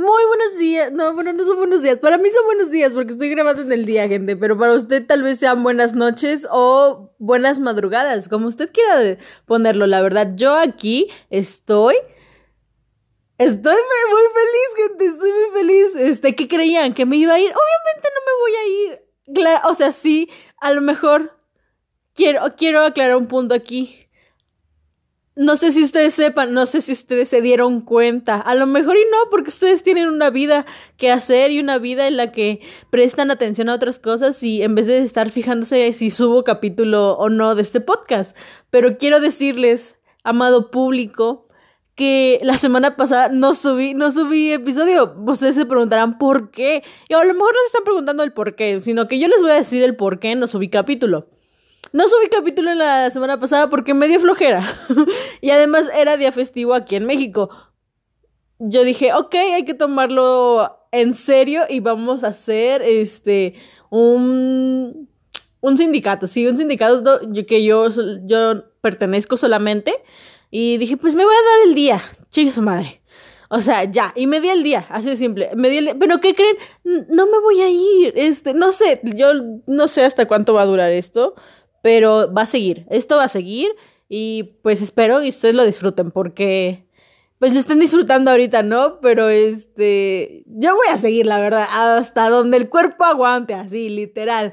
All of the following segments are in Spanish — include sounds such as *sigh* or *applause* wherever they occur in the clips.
Muy buenos días. No, bueno, no son buenos días. Para mí son buenos días porque estoy grabando en el día, gente. Pero para usted tal vez sean buenas noches o buenas madrugadas, como usted quiera ponerlo. La verdad, yo aquí estoy. Estoy muy feliz, gente. Estoy muy feliz. Este, ¿qué creían? ¿Que me iba a ir? Obviamente no me voy a ir. Claro, o sea, sí, a lo mejor quiero, quiero aclarar un punto aquí no sé si ustedes sepan, no sé si ustedes se dieron cuenta, a lo mejor y no, porque ustedes tienen una vida que hacer y una vida en la que prestan atención a otras cosas y en vez de estar fijándose si subo capítulo o no de este podcast. Pero quiero decirles, amado público, que la semana pasada no subí, no subí episodio. Ustedes se preguntarán por qué. Y a lo mejor no se están preguntando el por qué, sino que yo les voy a decir el por qué no subí capítulo. No subí capítulo la semana pasada porque me dio flojera. *laughs* y además era día festivo aquí en México. Yo dije, ok, hay que tomarlo en serio y vamos a hacer este un, un sindicato, sí, un sindicato que yo, yo pertenezco solamente. Y dije, pues me voy a dar el día, chingue su madre. O sea, ya, y me di el día, así de simple. Me di el Pero ¿qué creen? No me voy a ir. Este, no sé, yo no sé hasta cuánto va a durar esto pero va a seguir, esto va a seguir y pues espero que ustedes lo disfruten porque pues lo están disfrutando ahorita, ¿no? Pero este, yo voy a seguir, la verdad, hasta donde el cuerpo aguante, así, literal.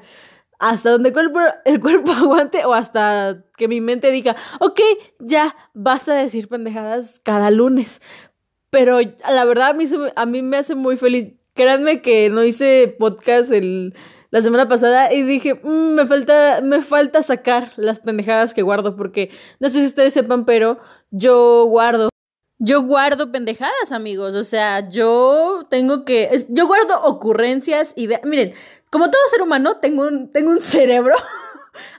Hasta donde el cuerpo, el cuerpo *laughs* aguante o hasta que mi mente diga, ok, ya basta de decir pendejadas cada lunes. Pero la verdad a mí, a mí me hace muy feliz. Créanme que no hice podcast el la semana pasada y dije, mm, me, falta, me falta sacar las pendejadas que guardo porque no sé si ustedes sepan, pero yo guardo. Yo guardo pendejadas, amigos. O sea, yo tengo que. Yo guardo ocurrencias, ideas. Miren, como todo ser humano, tengo un, tengo un cerebro. *laughs*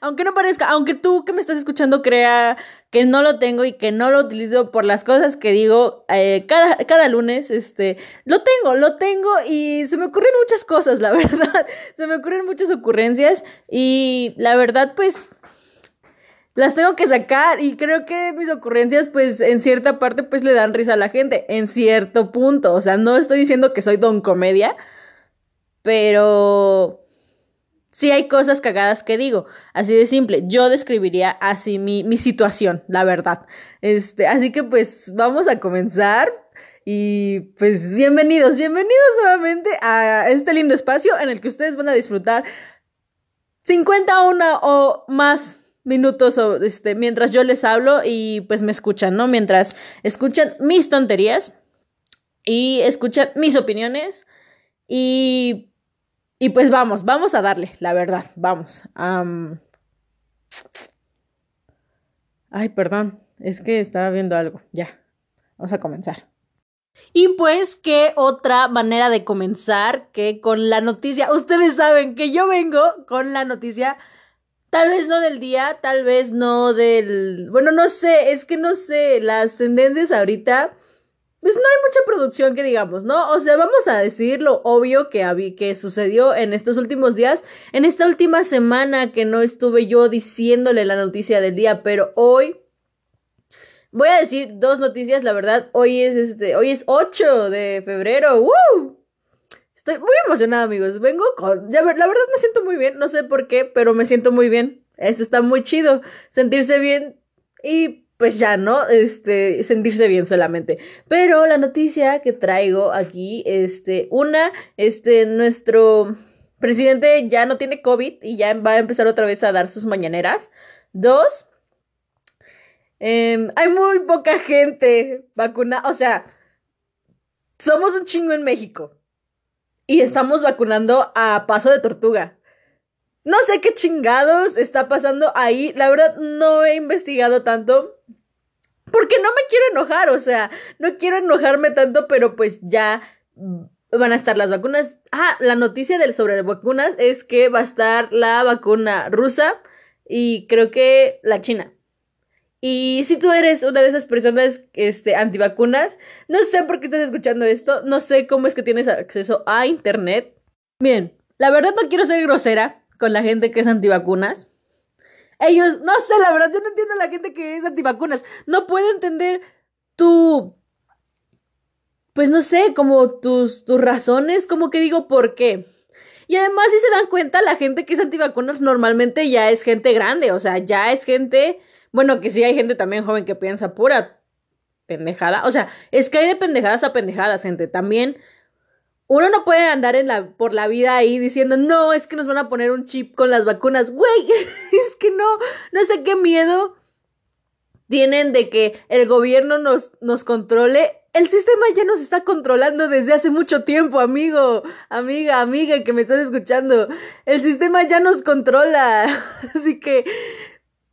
aunque no parezca, aunque tú que me estás escuchando crea que no lo tengo y que no lo utilizo por las cosas que digo eh, cada, cada lunes, este, lo tengo, lo tengo y se me ocurren muchas cosas, la *laughs* verdad, se me ocurren muchas ocurrencias y la verdad, pues, las tengo que sacar y creo que mis ocurrencias, pues, en cierta parte, pues, le dan risa a la gente, en cierto punto, o sea, no estoy diciendo que soy don comedia, pero sí hay cosas cagadas que digo, así de simple. Yo describiría así mi, mi situación, la verdad. Este, así que pues vamos a comenzar. Y pues bienvenidos, bienvenidos nuevamente a este lindo espacio en el que ustedes van a disfrutar 51 o más minutos este, mientras yo les hablo y pues me escuchan, ¿no? Mientras escuchan mis tonterías y escuchan mis opiniones y y pues vamos, vamos a darle, la verdad, vamos. Ay, perdón, es que estaba viendo algo. Ya, vamos a comenzar. Y pues, ¿qué otra manera de comenzar que con la noticia? Ustedes saben que yo vengo con la noticia, tal vez no del día, tal vez no del... Bueno, no sé, es que no sé, las tendencias ahorita pues no hay mucha producción que digamos, ¿no? O sea, vamos a decir lo obvio que, que sucedió en estos últimos días, en esta última semana que no estuve yo diciéndole la noticia del día, pero hoy voy a decir dos noticias, la verdad, hoy es este, hoy es 8 de febrero, ¡Woo! Estoy muy emocionada, amigos. Vengo con, la verdad me siento muy bien, no sé por qué, pero me siento muy bien. Eso está muy chido, sentirse bien y pues ya, ¿no? Este, sentirse bien solamente. Pero la noticia que traigo aquí, este, una, este, nuestro presidente ya no tiene COVID y ya va a empezar otra vez a dar sus mañaneras. Dos, em, hay muy poca gente vacunada, o sea, somos un chingo en México y estamos vacunando a paso de tortuga. No sé qué chingados está pasando ahí. La verdad, no he investigado tanto. Porque no me quiero enojar, o sea, no quiero enojarme tanto, pero pues ya van a estar las vacunas. Ah, la noticia del sobre vacunas es que va a estar la vacuna rusa y creo que la china. Y si tú eres una de esas personas este, antivacunas, no sé por qué estás escuchando esto, no sé cómo es que tienes acceso a internet. Bien, la verdad no quiero ser grosera, con la gente que es antivacunas. Ellos, no sé, la verdad, yo no entiendo a la gente que es antivacunas. No puedo entender tu pues no sé, como tus, tus razones, como que digo, ¿por qué? Y además, si se dan cuenta, la gente que es antivacunas normalmente ya es gente grande, o sea, ya es gente, bueno, que sí hay gente también joven que piensa pura pendejada, o sea, es que hay de pendejadas a pendejadas, gente, también uno no puede andar en la, por la vida ahí diciendo, no, es que nos van a poner un chip con las vacunas, güey, *laughs* es que no, no sé qué miedo tienen de que el gobierno nos, nos controle el sistema ya nos está controlando desde hace mucho tiempo, amigo, amiga, amiga que me estás escuchando. El sistema ya nos controla. *laughs* Así que,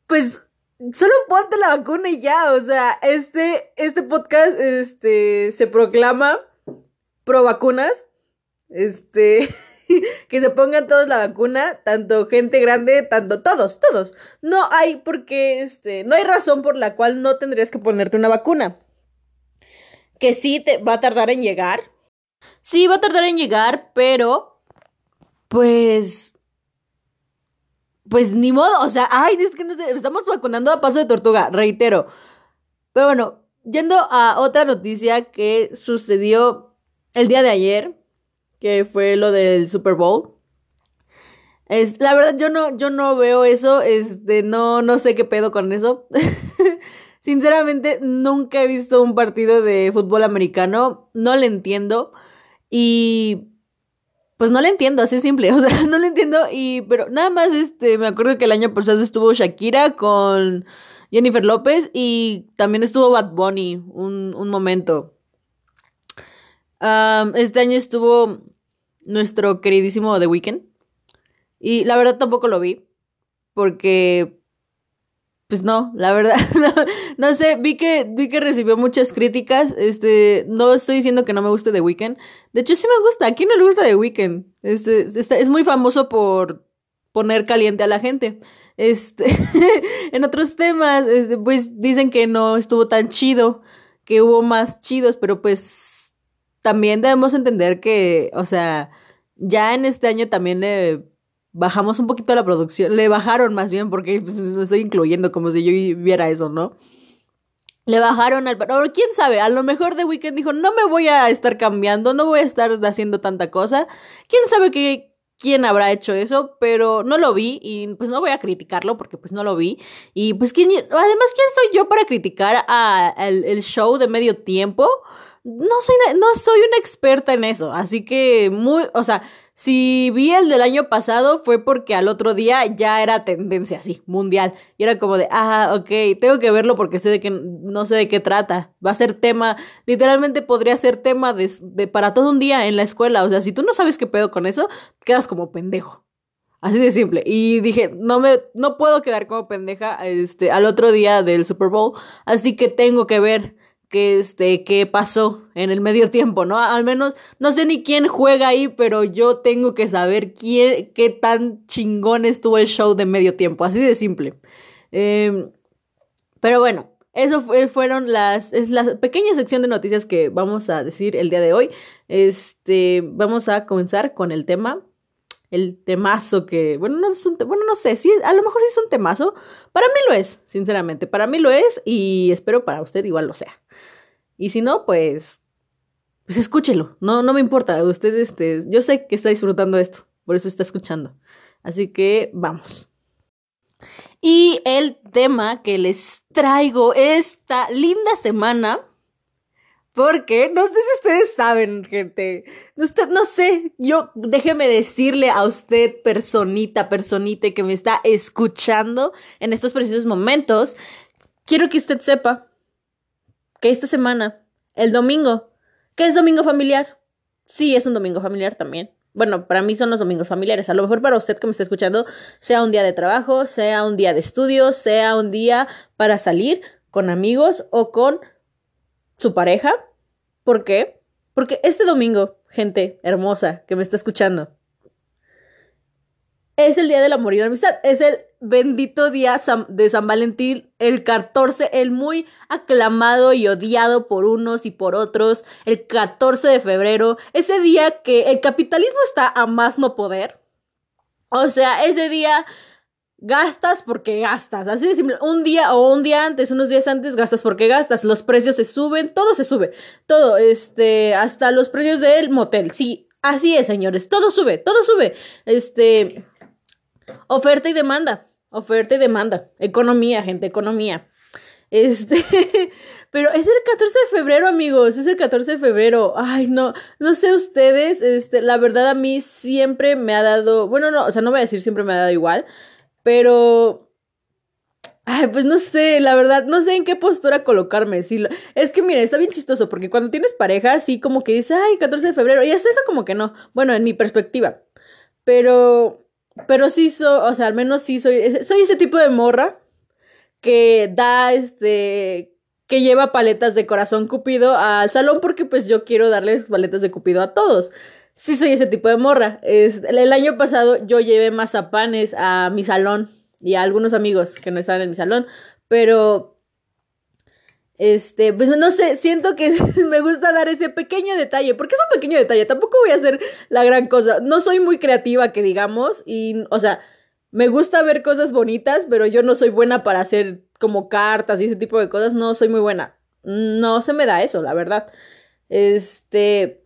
pues, solo ponte la vacuna y ya. O sea, este, este podcast este, se proclama pro vacunas. Este. *laughs* que se pongan todos la vacuna, tanto gente grande, tanto todos, todos. No hay porque este, no hay razón por la cual no tendrías que ponerte una vacuna que sí te va a tardar en llegar. Sí, va a tardar en llegar, pero pues pues ni modo, o sea, ay, es que no sé, estamos vacunando a paso de tortuga, reitero. Pero bueno, yendo a otra noticia que sucedió el día de ayer, que fue lo del Super Bowl. Es, la verdad, yo no, yo no veo eso, este, no, no sé qué pedo con eso. *laughs* Sinceramente, nunca he visto un partido de fútbol americano, no le entiendo y pues no le entiendo, así es simple, *laughs* o sea, no le entiendo y pero nada más este me acuerdo que el año pasado estuvo Shakira con Jennifer López y también estuvo Bad Bunny un, un momento. Este año estuvo nuestro queridísimo The Weeknd. Y la verdad tampoco lo vi porque pues no, la verdad, *laughs* no, sé, vi que, vi que recibió muchas críticas, este, no estoy diciendo que no me guste The Weeknd, de hecho sí me gusta, ¿a quién no le gusta The Weeknd? Este, es muy famoso por poner caliente a la gente, este, *laughs* en otros temas, este, pues dicen que no estuvo tan chido, que hubo más chidos, pero pues también debemos entender que, o sea, ya en este año también le bajamos un poquito la producción, le bajaron más bien, porque pues, estoy incluyendo como si yo viera eso, ¿no? Le bajaron al... Pero quién sabe, a lo mejor The Weeknd dijo, no me voy a estar cambiando, no voy a estar haciendo tanta cosa. ¿Quién sabe qué, quién habrá hecho eso? Pero no lo vi y pues no voy a criticarlo porque pues no lo vi. Y pues quién... Además, ¿quién soy yo para criticar a, el show de medio tiempo? No soy, no soy una experta en eso, así que muy, o sea, si vi el del año pasado fue porque al otro día ya era tendencia así, mundial. Y era como de, ah, ok, tengo que verlo porque sé de que no sé de qué trata. Va a ser tema, literalmente podría ser tema de, de para todo un día en la escuela. O sea, si tú no sabes qué pedo con eso, quedas como pendejo. Así de simple. Y dije, no me, no puedo quedar como pendeja este, al otro día del Super Bowl. Así que tengo que ver qué, este, qué pasó en el medio tiempo, ¿no? Al menos no sé ni quién juega ahí, pero yo tengo que saber quién, qué tan chingón estuvo el show de medio tiempo, así de simple. Em, pero bueno, eso fueron las, es la pequeña sección de noticias que vamos a decir el día de hoy. Este, vamos a comenzar con el tema el temazo que, bueno, no es un, bueno, no sé, si a lo mejor sí es un temazo, para mí lo es, sinceramente, para mí lo es y espero para usted igual lo sea. Y si no, pues, pues escúchelo, no, no me importa, usted, este, yo sé que está disfrutando esto, por eso está escuchando. Así que vamos. Y el tema que les traigo esta linda semana porque no sé si ustedes saben, gente. Usted, no sé, yo déjeme decirle a usted, personita, personita que me está escuchando en estos precisos momentos, quiero que usted sepa que esta semana, el domingo, ¿qué es domingo familiar? Sí, es un domingo familiar también. Bueno, para mí son los domingos familiares. A lo mejor para usted que me está escuchando, sea un día de trabajo, sea un día de estudio, sea un día para salir con amigos o con su pareja. ¿Por qué? Porque este domingo, gente hermosa que me está escuchando, es el día del amor y la amistad. Es el bendito día de San Valentín, el 14, el muy aclamado y odiado por unos y por otros, el 14 de febrero, ese día que el capitalismo está a más no poder. O sea, ese día gastas porque gastas. Así de simple. Un día o un día antes, unos días antes, gastas porque gastas. Los precios se suben, todo se sube. Todo, este, hasta los precios del motel. Sí, así es, señores. Todo sube, todo sube. Este, oferta y demanda. Oferta y demanda. Economía, gente, economía. Este, *laughs* pero es el 14 de febrero, amigos, es el 14 de febrero. Ay, no, no sé ustedes, este, la verdad a mí siempre me ha dado, bueno, no, o sea, no voy a decir siempre me ha dado igual, pero Ay, pues no sé, la verdad, no sé en qué postura colocarme. Sí, es que mira, está bien chistoso porque cuando tienes pareja, sí como que dices, ay, 14 de febrero, y hasta eso como que no. Bueno, en mi perspectiva. Pero, pero sí soy, o sea, al menos sí soy, soy ese tipo de morra que da, este, que lleva paletas de corazón cupido al salón porque pues yo quiero darles paletas de cupido a todos. Sí soy ese tipo de morra. Es, el año pasado yo llevé mazapanes a mi salón y a algunos amigos que no estaban en mi salón, pero este, pues no sé, siento que *laughs* me gusta dar ese pequeño detalle, porque es un pequeño detalle, tampoco voy a hacer la gran cosa, no soy muy creativa que digamos, y, o sea, me gusta ver cosas bonitas, pero yo no soy buena para hacer como cartas y ese tipo de cosas, no soy muy buena, no se me da eso, la verdad, este,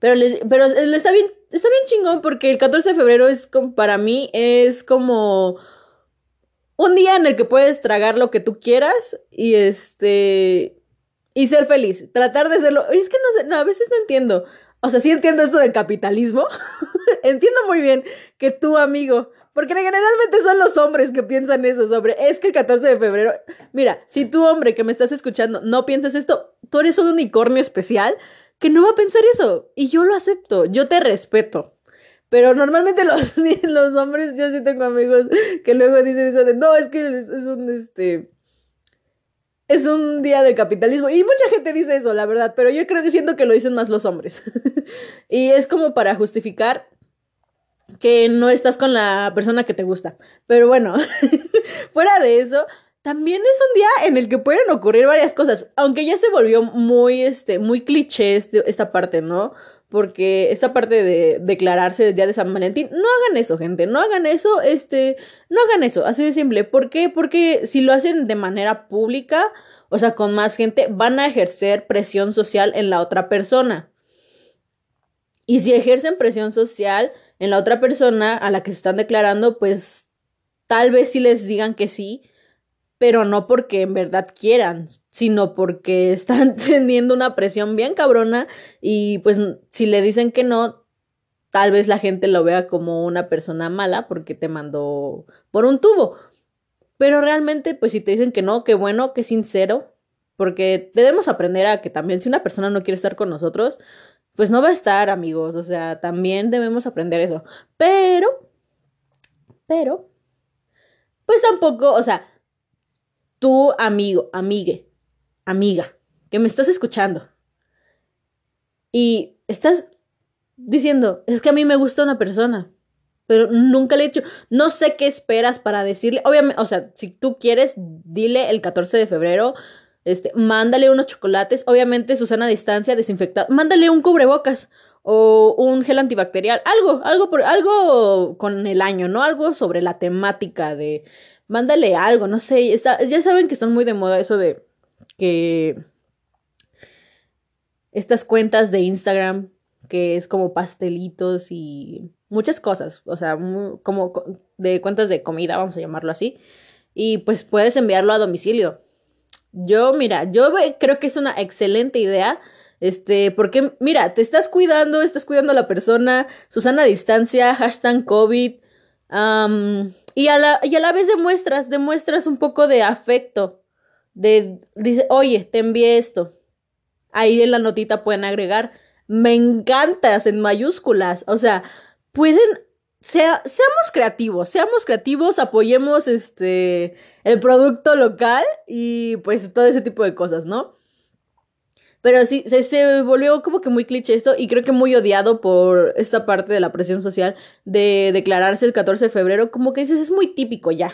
pero, les, pero está bien, está bien chingón porque el 14 de febrero es como, para mí es como un día en el que puedes tragar lo que tú quieras y este y ser feliz, tratar de serlo. Es que no sé, no, a veces no entiendo. O sea, sí entiendo esto del capitalismo. *laughs* entiendo muy bien que tu amigo, porque generalmente son los hombres que piensan eso sobre, es que el 14 de febrero, mira, si tú hombre que me estás escuchando no piensas esto, tú eres un unicornio especial que no va a pensar eso. Y yo lo acepto, yo te respeto. Pero normalmente *laughs* los, los hombres, yo sí tengo amigos que luego dicen eso de, no, es que es, un, este, es un día del capitalismo. Y mucha gente dice eso, la verdad, pero yo creo que siento que lo dicen más los hombres. *laughs* y es como para justificar que no estás con la persona que te gusta. Pero bueno, *laughs* fuera de eso, también es un día en el que pueden ocurrir varias cosas, aunque ya se volvió muy, este, muy cliché este, esta parte, ¿no? Porque esta parte de declararse el día de San Valentín, no hagan eso, gente, no hagan eso, este, no hagan eso, así de simple. ¿Por qué? Porque si lo hacen de manera pública, o sea, con más gente, van a ejercer presión social en la otra persona. Y si ejercen presión social en la otra persona a la que se están declarando, pues tal vez si les digan que sí, pero no porque en verdad quieran, sino porque *laughs* están teniendo una presión bien cabrona y pues si le dicen que no, tal vez la gente lo vea como una persona mala porque te mandó por un tubo. Pero realmente, pues si te dicen que no, qué bueno, qué sincero, porque debemos aprender a que también si una persona no quiere estar con nosotros, pues no va a estar, amigos, o sea, también debemos aprender eso. Pero, pero, pues tampoco, o sea, tu amigo, amigue, amiga, que me estás escuchando y estás diciendo, es que a mí me gusta una persona, pero nunca le he dicho, no sé qué esperas para decirle, obviamente, o sea, si tú quieres, dile el 14 de febrero, este, mándale unos chocolates, obviamente Susana a distancia, desinfectado, mándale un cubrebocas o un gel antibacterial, algo, algo por, algo con el año, ¿no? Algo sobre la temática de mándale algo, no sé, está, ya saben que están muy de moda eso de que estas cuentas de Instagram que es como pastelitos y muchas cosas, o sea, como de cuentas de comida, vamos a llamarlo así, y pues puedes enviarlo a domicilio. Yo, mira, yo creo que es una excelente idea, este, porque, mira, te estás cuidando, estás cuidando a la persona, Susana a distancia, hashtag COVID, y a, la, y a la vez demuestras, demuestras un poco de afecto. De, dice, oye, te envié esto. Ahí en la notita pueden agregar, me encantas en mayúsculas. O sea, pueden, sea, seamos creativos, seamos creativos, apoyemos este, el producto local y pues todo ese tipo de cosas, ¿no? Pero sí, se, volvió como que muy cliché esto y creo que muy odiado por esta parte de la presión social de declararse el 14 de febrero, como que dices, es muy típico ya.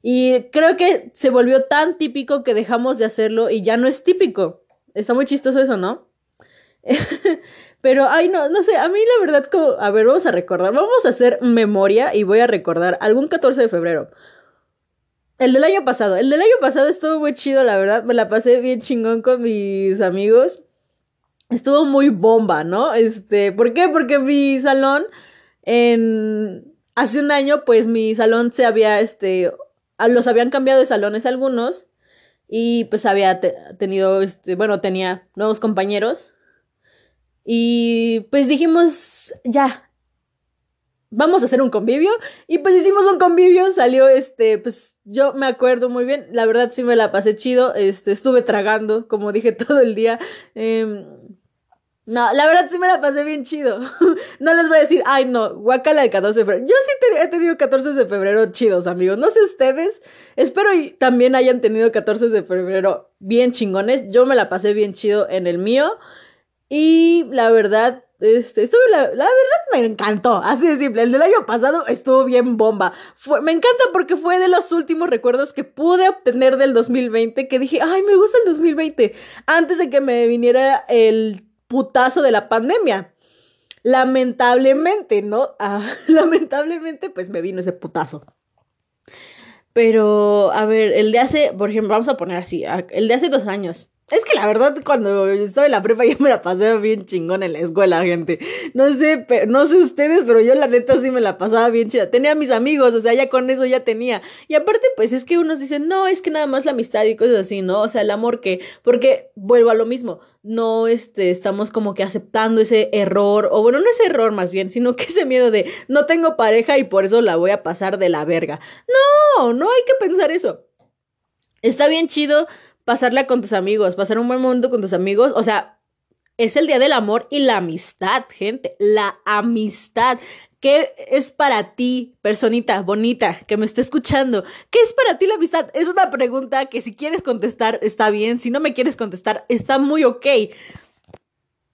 Y creo que se volvió tan típico que dejamos de hacerlo y ya no es típico. Está muy chistoso eso, ¿no? *laughs* Pero, ay, no, no sé, a mí la verdad, como, a ver, vamos a recordar, vamos a hacer memoria y voy a recordar algún 14 de febrero. El del año pasado, el del año pasado estuvo muy chido, la verdad, me la pasé bien chingón con mis amigos. Estuvo muy bomba, ¿no? Este, ¿por qué? Porque mi salón en hace un año, pues mi salón se había, este, los habían cambiado de salones algunos y pues había tenido, este, bueno, tenía nuevos compañeros y pues dijimos, ya, vamos a hacer un convivio y pues hicimos un convivio, salió este, pues yo me acuerdo muy bien, la verdad sí me la pasé chido, este, estuve tragando, como dije *laughs* todo el día, eh, no, la verdad sí me la pasé bien chido. *laughs* no les voy a decir, ay no, guacala el 14 de febrero. Yo sí he tenido 14 de febrero chidos, amigos. No sé ustedes. Espero y también hayan tenido 14 de febrero bien chingones. Yo me la pasé bien chido en el mío. Y la verdad, este, estuvo, la, verdad me encantó, así de simple. El del año pasado estuvo bien bomba. Fue, me encanta porque fue de los últimos recuerdos que pude obtener del 2020 que dije, ay, me gusta el 2020. Antes de que me viniera el putazo de la pandemia. Lamentablemente, ¿no? Ah, *laughs* lamentablemente, pues me vino ese putazo. Pero, a ver, el de hace, por ejemplo, vamos a poner así, el de hace dos años. Es que la verdad, cuando estaba en la prepa, *laughs* yo me la pasé bien chingón en la escuela, gente. No sé, no sé ustedes, pero yo la neta sí me la pasaba bien chida. Tenía mis amigos, o sea, ya con eso ya tenía. Y aparte, pues es que unos dicen, no, es que nada más la amistad y cosas así, ¿no? O sea, el amor que, porque vuelvo a lo mismo, no este, estamos como que aceptando ese error, o bueno, no ese error más bien, sino que ese miedo de no tengo pareja y por eso la voy a pasar de la verga. No, no hay que pensar eso. Está bien chido pasarla con tus amigos, pasar un buen momento con tus amigos, o sea, es el día del amor y la amistad, gente, la amistad. ¿Qué es para ti, personita bonita que me está escuchando? ¿Qué es para ti la amistad? Es una pregunta que si quieres contestar está bien, si no me quieres contestar está muy ok.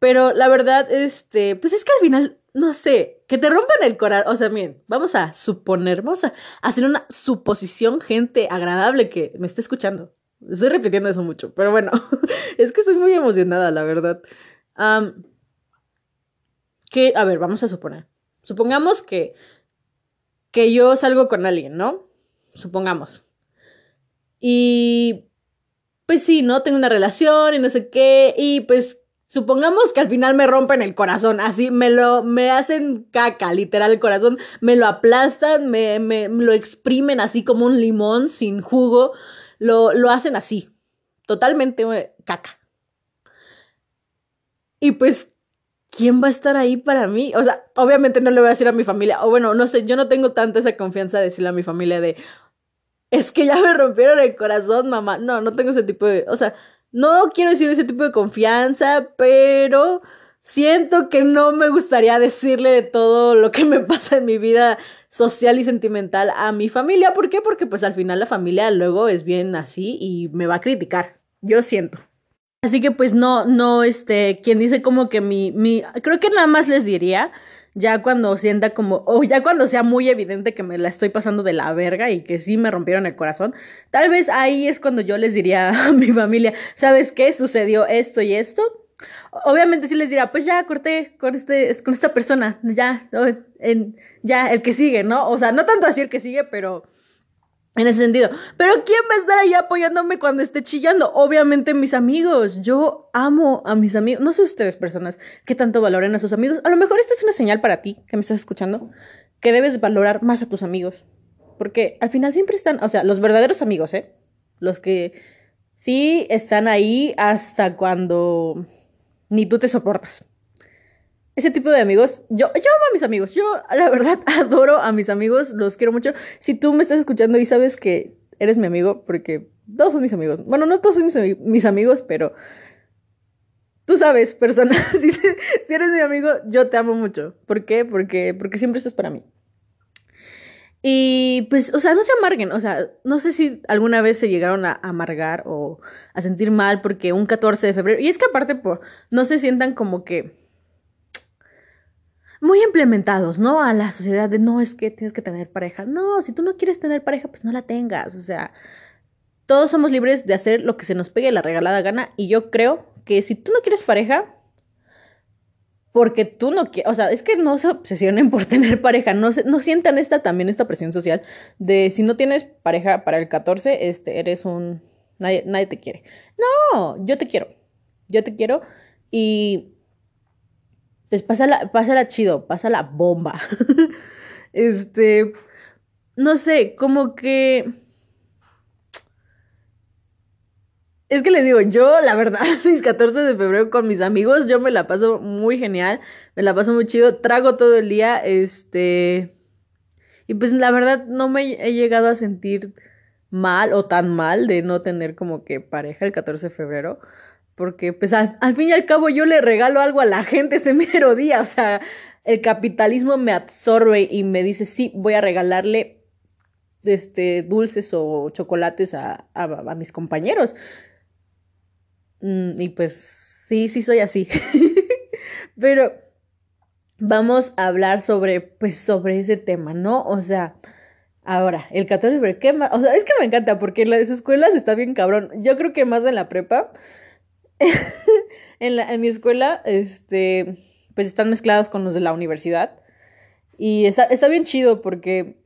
Pero la verdad, este, pues es que al final, no sé, que te rompan el corazón. O sea, miren, vamos a suponer, vamos a hacer una suposición, gente agradable que me esté escuchando. Estoy repitiendo eso mucho, pero bueno, *laughs* es que estoy muy emocionada, la verdad. que, a ver, vamos a suponer. Supongamos que, que yo salgo con alguien, ¿no? Supongamos. Y, pues sí, ¿no? Tengo una relación y no sé qué, y pues supongamos que al final me rompen el corazón, así me lo, me hacen caca, literal el corazón, me lo aplastan, me, me, me lo exprimen así como un limón sin jugo lo, hacen así, totalmente eh, caca. Y pues, ¿quién va a estar ahí para mí? O sea, obviamente no le voy a decir a mi familia, o bueno, no sé, yo no tengo tanta esa confianza de decirle a mi familia de, es que ya me rompieron el corazón, mamá. No, no tengo ese tipo de, o sea, no quiero decir ese tipo de confianza, pero siento que no me gustaría decirle de todo lo que me *laughs* pasa en mi vida social y sentimental a mi familia. ¿Por qué? Porque pues al final la familia luego es bien así y me va a criticar. Yo siento. Así que pues no, no, este, quien dice como que mi, mi, creo que nada más les diría, ya cuando sienta como, o ya cuando sea muy evidente que me la estoy pasando de la verga y que sí me rompieron el corazón, tal vez ahí es cuando yo les diría *laughs* a mi familia, ¿sabes qué? Sucedió esto y esto obviamente sí les dirá, pues ya corté con este, con esta persona, ya, ya, el que sigue, ¿no? O sea, no tanto así el que sigue, pero en ese sentido. Pero ¿quién va a estar ahí apoyándome cuando esté chillando? Obviamente mis amigos. Yo amo a mis amigos. No sé ustedes, personas, que tanto valoren a sus amigos. A lo mejor esta es una señal para ti, que me estás escuchando, que debes valorar más a tus amigos. Porque al final siempre están, o sea, los verdaderos amigos, ¿eh? Los que sí están ahí hasta cuando ni tú te soportas. Ese tipo de amigos, yo, yo amo a mis amigos, yo la verdad *laughs* adoro a mis amigos, los quiero mucho. Si tú me estás escuchando y sabes que eres mi amigo, porque todos son mis amigos, bueno, no todos son mis, amigos, pero tú sabes, persona, *laughs* si, si, eres mi amigo, yo te amo mucho. ¿Por qué? Porque, porque siempre estás para mí. Y pues, o sea, no se amarguen, o sea, no sé si alguna vez se llegaron a amargar o a sentir mal porque un 14 de febrero, y es que aparte, por, no se sientan como que muy implementados, ¿no? A la sociedad de no es que tienes que tener pareja. No, si tú no quieres tener pareja, pues no la tengas, o sea, todos somos libres de hacer lo que se nos pegue la regalada gana y yo creo que si tú no quieres pareja, porque tú no quieres, o sea, es que no se obsesionen por *laughs* tener pareja, no, no sientan esta también, esta presión social de si no tienes pareja para el 14, este, eres un, nadie, nadie te quiere. No, yo te quiero, yo te quiero y pues pásala, pásala chido, pásala bomba. *laughs* este, no sé, como que Es que les digo, yo la verdad, *laughs* mis 14 de febrero con mis amigos, yo me la paso muy genial, me la paso muy chido, trago todo el día, este... Y pues la verdad no me he llegado a sentir mal o tan mal de no tener como que pareja el 14 de febrero, porque pues al, fin y al cabo yo le regalo algo a la gente ese *laughs* mero día, o sea, el capitalismo me absorbe y me dice, sí, voy a regalarle este, dulces o chocolates a, a mis compañeros. Mm, y pues sí, sí soy así. *laughs* Pero vamos a hablar sobre, pues, sobre ese tema, ¿no? O sea, ahora, el 14 de ¿qué más? O sea, es que me encanta porque en las escuelas está bien cabrón. Yo creo que más en la prepa. *laughs* en, la, en mi escuela, este, pues están mezclados con los de la universidad. Y está, está bien chido porque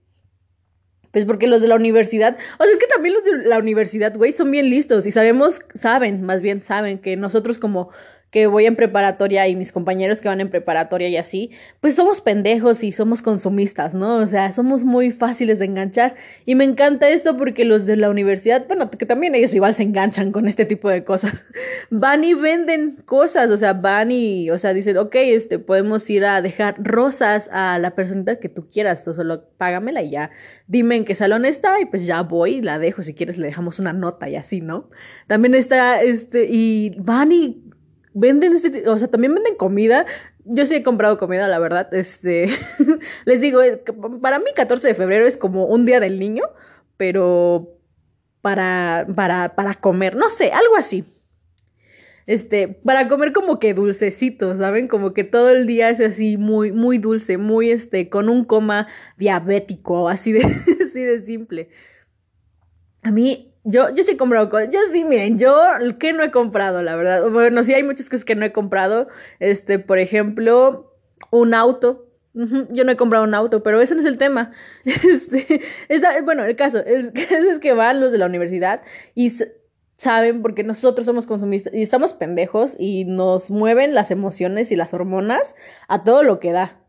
pues porque los de la universidad, o sea, es que también los de la universidad, güey, son bien listos y sabemos, saben, más bien saben que nosotros como que voy en preparatoria y mis compañeros que van en preparatoria y así, pues somos pendejos y somos consumistas, ¿no? O sea, somos muy fáciles de enganchar. Y me encanta esto porque los de la universidad, bueno, que también ellos igual se enganchan con este tipo de cosas. *laughs* Van y venden cosas, o sea, van y, o sea, dicen, ok, este, podemos ir a dejar rosas a la personita que tú quieras, tú solo págamela y ya, dime en qué salón está y pues ya voy la dejo, si quieres le dejamos una nota y así, ¿no? También está, este, y van y venden este, o sea, también venden comida. Yo sí he comprado comida, la verdad. Este, *laughs* les digo, eh, para mí 14 de febrero es como un día del niño, pero para, para, para comer, no sé, algo así. Este, para comer como que dulcecitos, ¿saben? Como que todo el día es así muy, muy dulce, muy este, con un coma diabético, así de, *laughs* así de simple. A mí yo, yo sí he comprado cosas. Yo sí, miren, yo, ¿qué no he comprado, la verdad? Bueno, sí hay muchas cosas que no he comprado. Este, por ejemplo, un auto. Yo no he comprado un auto, pero ese no es el tema. *laughs* Este, bueno, el caso es, *laughs* es que van los de la universidad y saben porque nosotros somos consumistas y estamos pendejos y nos mueven las emociones y las hormonas a todo lo que da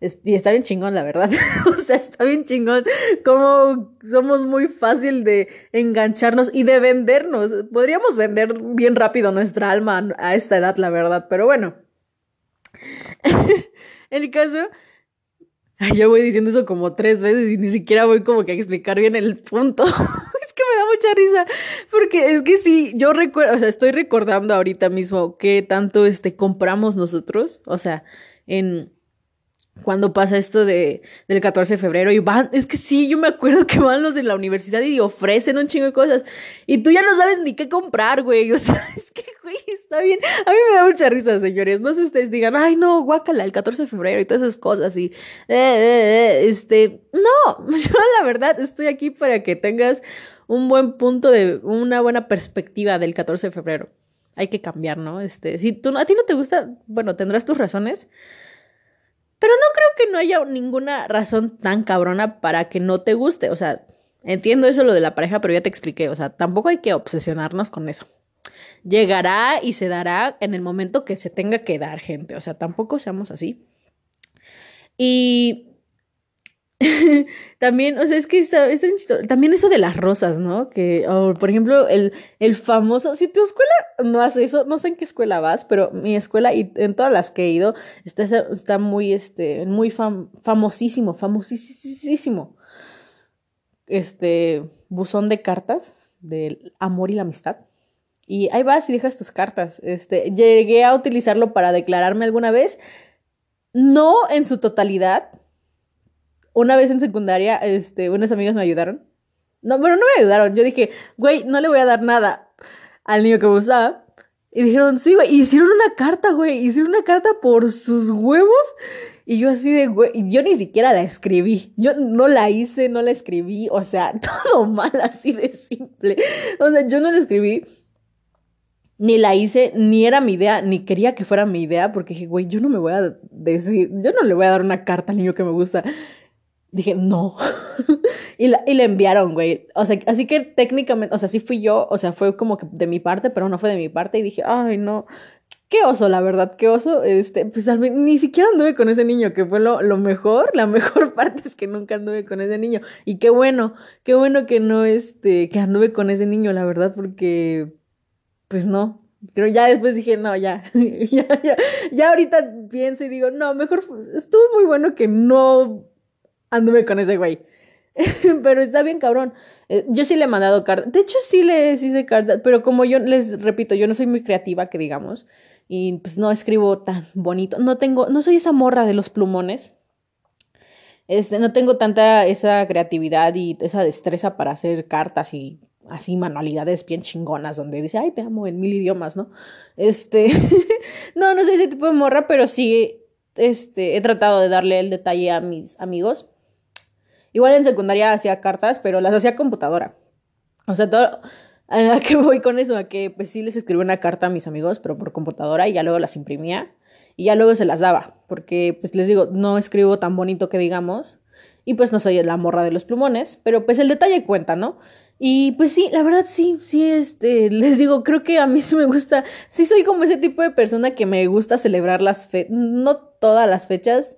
y está bien chingón, la verdad. *laughs* o sea, está bien chingón. Como somos muy fácil de engancharnos y de vendernos. Podríamos vender bien rápido nuestra alma a esta edad, la verdad. Pero bueno. en *laughs* el caso. yo voy diciendo eso como tres veces y ni siquiera voy como que a explicar bien el punto. *laughs* es que me da mucha risa. Porque es que sí, yo recuerdo, o sea, estoy recordando ahorita mismo que tanto este compramos nosotros. O sea, en cuando pasa esto de, del 14 de febrero y van, es que sí, yo me acuerdo que van los de la universidad y ofrecen un chingo de cosas y tú ya no sabes ni qué comprar, güey, o sea, *laughs* es que, güey, está bien, a mí me da mucha risa, señores, no sé si ustedes digan, ay, no, guácala, el 14 de febrero y todas esas cosas y, eh, eh, eh, este, no, *laughs* yo la verdad estoy aquí para que tengas un buen punto de, una buena perspectiva del 14 de febrero. Hay que cambiar, ¿no? Este, si tú, a ti no te gusta, bueno, tendrás tus razones, pero no creo que no haya ninguna razón tan cabrona para que no te guste. O sea, entiendo eso lo de la pareja, pero ya te expliqué. O sea, tampoco hay que obsesionarnos con eso. Llegará y se dará en el momento que se tenga que dar, gente. O sea, tampoco seamos así. Y *laughs* también, o sea, es que está, está También eso de las rosas, ¿no? Que, por ejemplo, el, el famoso, si tu escuela no hace eso, no sé en qué escuela vas, pero mi escuela y en todas las que he ido, está, está muy, este, muy famosísimo, famosísimo. Este, buzón de cartas del amor y la amistad. Y ahí vas y dejas tus cartas. Este, llegué a utilizarlo para declararme alguna vez, no en su totalidad, una vez en secundaria, este, unas amigas me ayudaron. No, pero no me ayudaron. Yo dije, güey, no le voy a dar nada al niño que me gustaba. Y dijeron, sí, güey, hicieron una carta, güey, hicieron una carta por sus huevos. Y yo así de, güey, yo ni siquiera la escribí. Yo no la hice, no la escribí. O sea, *laughs* todo mal, así de simple. O sea, yo no la escribí. ni la hice, ni era mi idea, ni quería que fuera mi idea, porque dije, güey, yo no me voy a decir, yo no le voy a dar una carta al niño que me gusta. Dije, no. *laughs* y, la, y le enviaron, güey. O sea, así que técnicamente, o sea, sí fui yo, o sea, fue como que de mi parte, pero no fue de mi parte. Y dije, ay, no. Qué oso, la verdad, qué oso. Este, pues ni siquiera anduve con ese niño, que fue lo, lo mejor. La *laughs* mejor parte es que nunca anduve con ese niño. Y qué bueno, qué bueno que no, este, que anduve con ese niño, la verdad, porque pues no. Pero ya después dije, no, ya, *laughs* ya, ya, ya ahorita pienso y digo, no, mejor estuvo muy bueno que no anduve con ese güey. *laughs* pero está bien cabrón. Eh, yo sí le he mandado cartas. De hecho, sí le hice cartas, pero como yo les repito, yo no soy muy creativa, que digamos, y pues no escribo tan bonito. No tengo, no soy esa morra de los plumones. Este, no tengo tanta esa creatividad y esa destreza para hacer cartas y así manualidades bien chingonas donde dice, ay, te amo en mil idiomas, ¿no? Este, *laughs* no, no soy ese tipo de morra, pero sí, este, he tratado de darle el detalle a mis amigos. Igual en secundaria hacía cartas, pero las hacía computadora. O sea, todo, ¿a qué *laughs* voy con eso? A que pues sí les escribí una carta a mis amigos, pero por computadora y ya luego las imprimía y ya luego se las daba, porque pues les digo, no escribo tan bonito que digamos y pues no soy la morra de los plumones, pero pues el detalle cuenta, ¿no? Y pues sí, la verdad sí, sí, este, *laughs* les digo, creo que a mí sí me gusta, sí soy como ese tipo de persona que me gusta celebrar las fechas, no todas las fechas.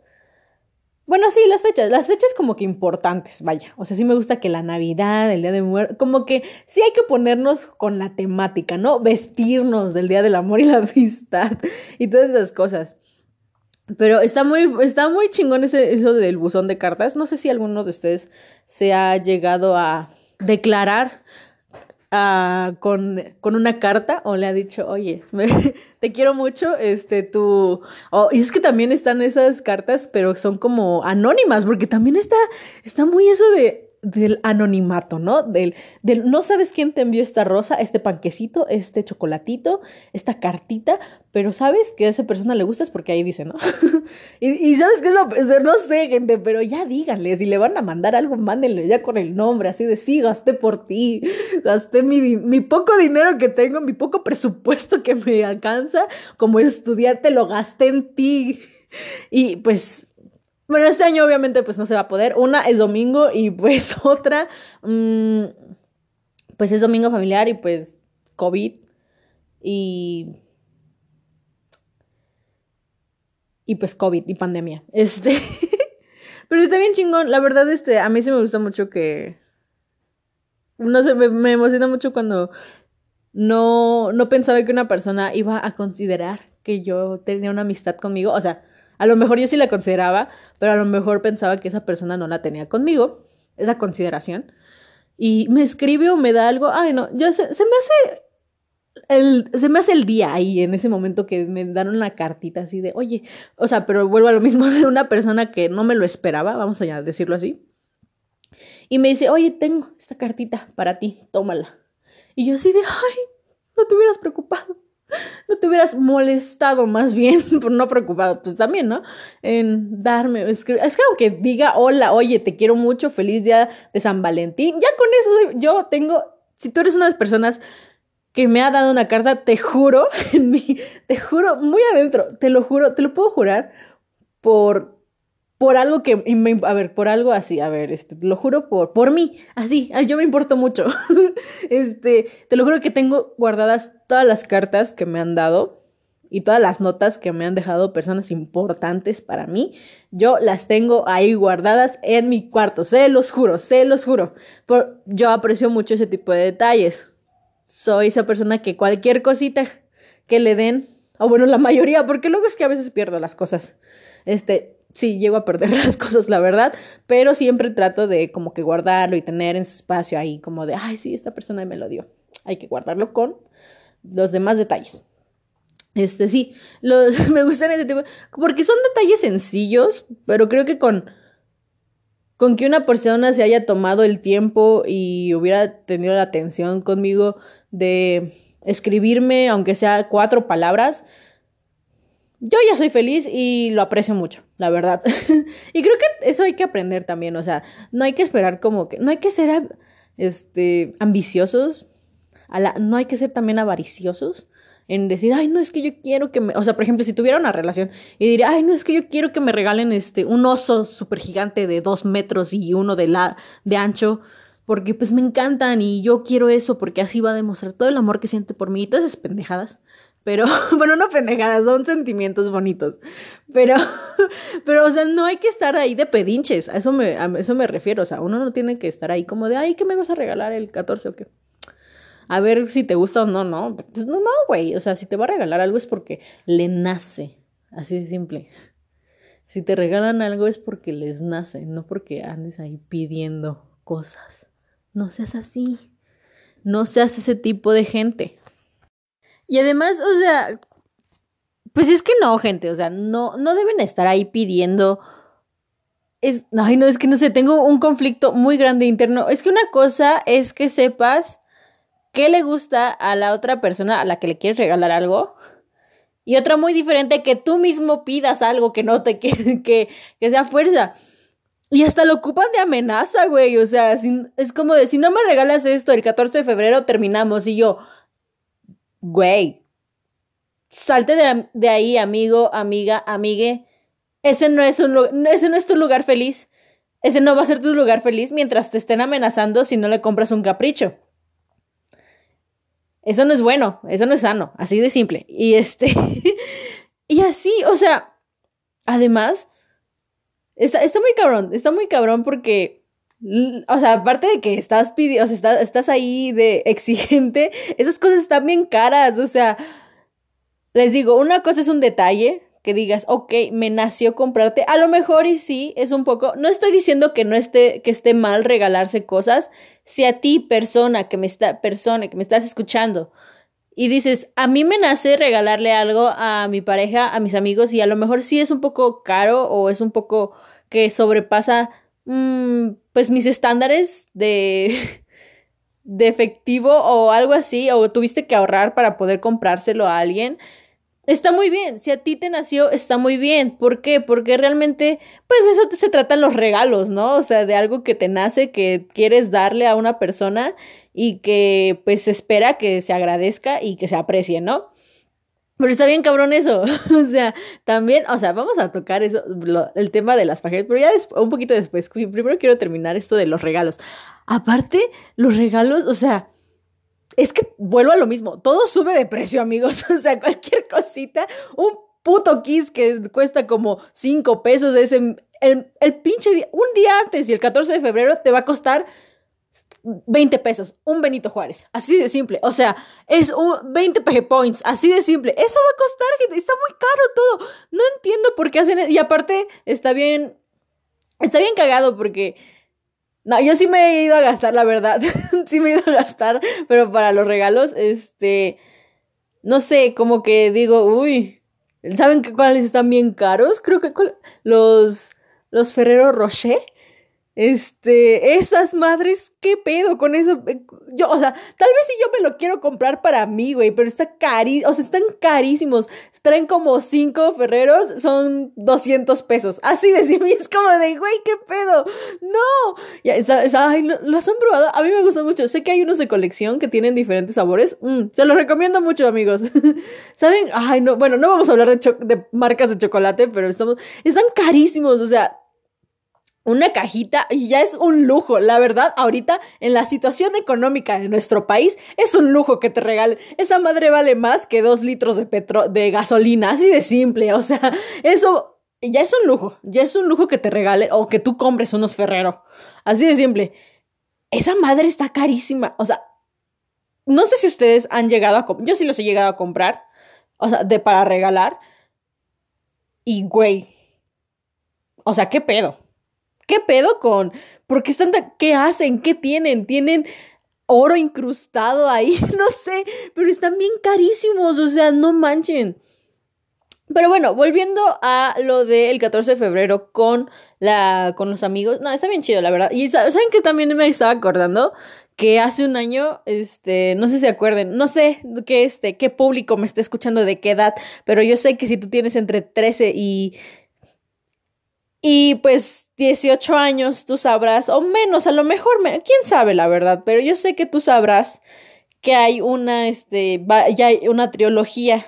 Bueno, sí, las fechas, las fechas como que importantes, vaya. O sea, sí me gusta que la Navidad, el Día de Muertos, como que sí hay que ponernos con la temática, ¿no? Vestirnos del Día del Amor y la Amistad y todas esas cosas. Pero está muy, está muy chingón ese, eso del buzón de cartas. No sé si alguno de ustedes se ha llegado a declarar uh, con, con, una carta o le ha dicho, oye, *laughs* te quiero mucho, este, tú... Oh, y es que también están esas cartas, pero son como anónimas, porque también está, está muy eso de del anonimato, ¿no? Del, del no sabes quién te envió esta rosa, este panquecito, este chocolatito, esta cartita, pero sabes que a esa persona le gusta es porque ahí dice, ¿no? *laughs* y, sabes qué es no sé, gente, pero ya díganle, si le van a mandar algo, mándenle ya con el nombre, así de sí, gasté por ti, gasté mi, mi poco dinero que tengo, mi poco presupuesto que me alcanza, como estudiante lo gasté en ti. Y pues bueno, este año obviamente pues no se va a poder. Una es domingo y pues *laughs* otra, mmm, pues es domingo familiar y pues COVID y... Y pues COVID y pandemia. *laughs* Este... Pero está bien chingón. La verdad, este, a mí sí me gusta mucho que... No sé, me, me emociona mucho cuando no, no pensaba que una persona iba a considerar que yo tenía una amistad conmigo. O sea, a lo mejor yo sí la consideraba, pero a lo mejor pensaba que esa persona no la tenía conmigo, esa consideración. Y me escribe o me da algo, ay no, ya se, me hace el, se me hace el día ahí, en ese momento que me dan una cartita así de, oye, o sea, pero vuelvo a lo mismo *laughs* de una persona que no me lo esperaba, vamos a decirlo así. Y me dice, oye, tengo esta cartita para ti, tómala. Y yo así de, ay, no te hubieras preocupado no te hubieras molestado más bien, *laughs* por no preocupado, pues también, ¿no? En darme, escribir. Es que aunque diga, hola, oye, te quiero mucho, feliz día de San Valentín, ya con eso yo tengo, si tú eres una de las personas que me ha dado una carta, te juro, *laughs* en mí, te juro, muy adentro, te lo juro, te lo puedo jurar por por algo que, a ver, por algo así, a ver, este, te lo juro por, por mí, así, yo me importo mucho. *laughs* este, te lo juro que tengo guardadas todas las cartas que me han dado y todas las notas que me han dejado personas importantes para mí. Yo las tengo ahí guardadas en mi cuarto, se los juro, se los juro. Por, yo aprecio mucho ese tipo de detalles. Soy esa persona que cualquier cosita que le den, o bueno, la mayoría, porque luego es que a veces pierdo las cosas. Este, sí, llego a perder *laughs* las cosas, la verdad, pero siempre trato de como que guardarlo y tener en su espacio ahí como de, ay, sí, esta persona me lo dio. Hay que guardarlo con los demás detalles. Este sí, los, *laughs* me gustan ese tipo, porque son detalles sencillos, pero creo que con, con que una persona se haya tomado el tiempo y hubiera tenido la atención conmigo de escribirme, aunque sea cuatro palabras, yo ya soy feliz y lo aprecio mucho, la verdad. *laughs* y creo que eso hay que aprender también, o sea, no hay que esperar como que, no hay que ser este, ambiciosos, a la, no hay que ser también avariciosos, en decir, ay, no es que yo quiero que me, o sea, por ejemplo, si tuviera una relación y diría, ay, no es que yo quiero que me regalen este, un oso súper gigante de dos metros y uno de, la, de ancho, porque pues me encantan y yo quiero eso porque así va a demostrar todo el amor que siente por mí y todas esas pendejadas. Pero, *laughs* bueno, no pendejadas, son sentimientos bonitos. Pero, *laughs* pero, o sea, no hay que estar ahí de pedinches. A eso me, eso me refiero. O sea, uno no tiene que estar ahí como de, ay, ¿qué me vas a regalar el 14 o qué? A ver si te gusta o no, no. Pues no, no, güey. O sea, si te va a regalar algo es porque le nace. Así de simple. Si te regalan algo es porque les nace, no porque andes ahí pidiendo cosas. No seas así. No seas ese tipo de gente. Y además, o sea, pues es que no, gente, o sea, no, no deben estar ahí pidiendo. Es, ay, no, es que no sé, tengo un conflicto muy grande interno. Es que una cosa es que sepas qué le gusta a la otra persona a la que le quieres regalar algo. Y otra muy diferente, que tú mismo pidas algo que no te *laughs* que, que, que sea fuerza. Y hasta lo ocupan de amenaza, güey. O sea, es como de si no me regalas esto, el 14 de febrero terminamos. Y yo, güey, salte de, ahí, amigo, amiga, amigue. Ese no, es un, ese no es tu lugar feliz. Ese no va a ser tu lugar feliz mientras te estén amenazando si no le compras un capricho. Eso no es bueno, eso no es sano, así de simple. Y este, *laughs* y así, o sea, además, está, está muy cabrón, está muy cabrón porque o sea, aparte de que estás pidiendo, o sea, estás, ahí de *laughs* exigente, esas cosas están bien caras, o sea, les digo, una cosa es un detalle, que digas, ok, me nació comprarte, a lo mejor y sí, es un poco, no estoy diciendo que no esté, que esté mal regalarse cosas, si a ti, persona que me está, persona que me estás escuchando, y dices, a mí me nace regalarle algo a mi pareja, a mis amigos, y a lo mejor sí es un poco caro o es un poco que sobrepasa Mm, pues mis estándares de, *laughs* de efectivo o algo así, o tuviste que ahorrar para poder comprárselo a alguien, está muy bien. Si a ti te nació, está muy bien. ¿Por qué? Porque realmente, pues eso se tratan los regalos, ¿no? O sea, de algo que te nace, que quieres darle a una persona y que pues espera que se agradezca y que se aprecie, ¿no? Pero está bien cabrón eso. *laughs* o sea, también, o sea, vamos a tocar eso, el tema de las páginas, pero ya un poquito después. Primero quiero terminar esto de los regalos. Aparte, los regalos, o sea, es que vuelvo a lo mismo. Todo sube de precio, amigos. *laughs* O sea, cualquier cosita, un puto kiss que cuesta como cinco pesos, ese, el, el pinche día, un día antes y el 14 de febrero te va a costar 20 pesos, un Benito Juárez, así de simple. O sea, es un 20 PG points, así de simple. Eso va a costar, está muy caro todo. No entiendo por qué hacen eso. Y aparte, está bien, está bien cagado porque... No, yo sí me he ido a gastar, la verdad. *laughs* sí me he ido a gastar, pero para los regalos, este... No sé, como que digo, uy, ¿saben cuáles están bien caros? Creo que los, los Ferrero Rocher este, esas madres, ¿qué pedo con eso? Eh, yo, o sea, tal vez si yo me lo quiero comprar para mí, güey, pero está carísimo, o sea, están carísimos. Traen como cinco ferreros, son 200 pesos. Así de sí es como de, güey, ¿qué pedo? No. Ya, esa, ay, ¿lo, has probado? A mí me gusta mucho. Sé que hay unos de colección que tienen diferentes sabores. Mm, se los recomiendo mucho, amigos. *laughs* ¿Saben? Ay, no, bueno, no vamos a hablar de, de marcas de chocolate, pero estamos, están carísimos, o sea, una cajita y ya es un lujo. La verdad, ahorita en la situación económica de nuestro país es un lujo que te regalen. Esa madre vale más que dos litros de petro de gasolina, así de simple. O sea, eso ya es un lujo. Ya es un lujo que te regale o que tú compres unos Ferrero. Así de simple. Esa madre está carísima. O sea, no sé si ustedes han llegado a yo sí los he llegado a comprar, o sea, de para regalar. Y güey, o sea, ¿qué pedo? ¿Qué pedo con? ¿Por qué están ¿Qué hacen? ¿Qué tienen? ¿Tienen oro incrustado ahí? *laughs* No sé, pero están bien carísimos, o sea, no manchen. Pero bueno, volviendo a lo del 14 de febrero con, la, con los amigos. No, está bien chido, la verdad. Y saben que también me estaba acordando que hace un año, este, no sé si se acuerden, no sé qué, este, qué público me está escuchando de qué edad, pero yo sé que si tú tienes entre 13 y y pues 18 años tú sabrás, o menos, a lo mejor, quién sabe la verdad, pero yo sé que tú sabrás que hay una, este, ya hay una trilogía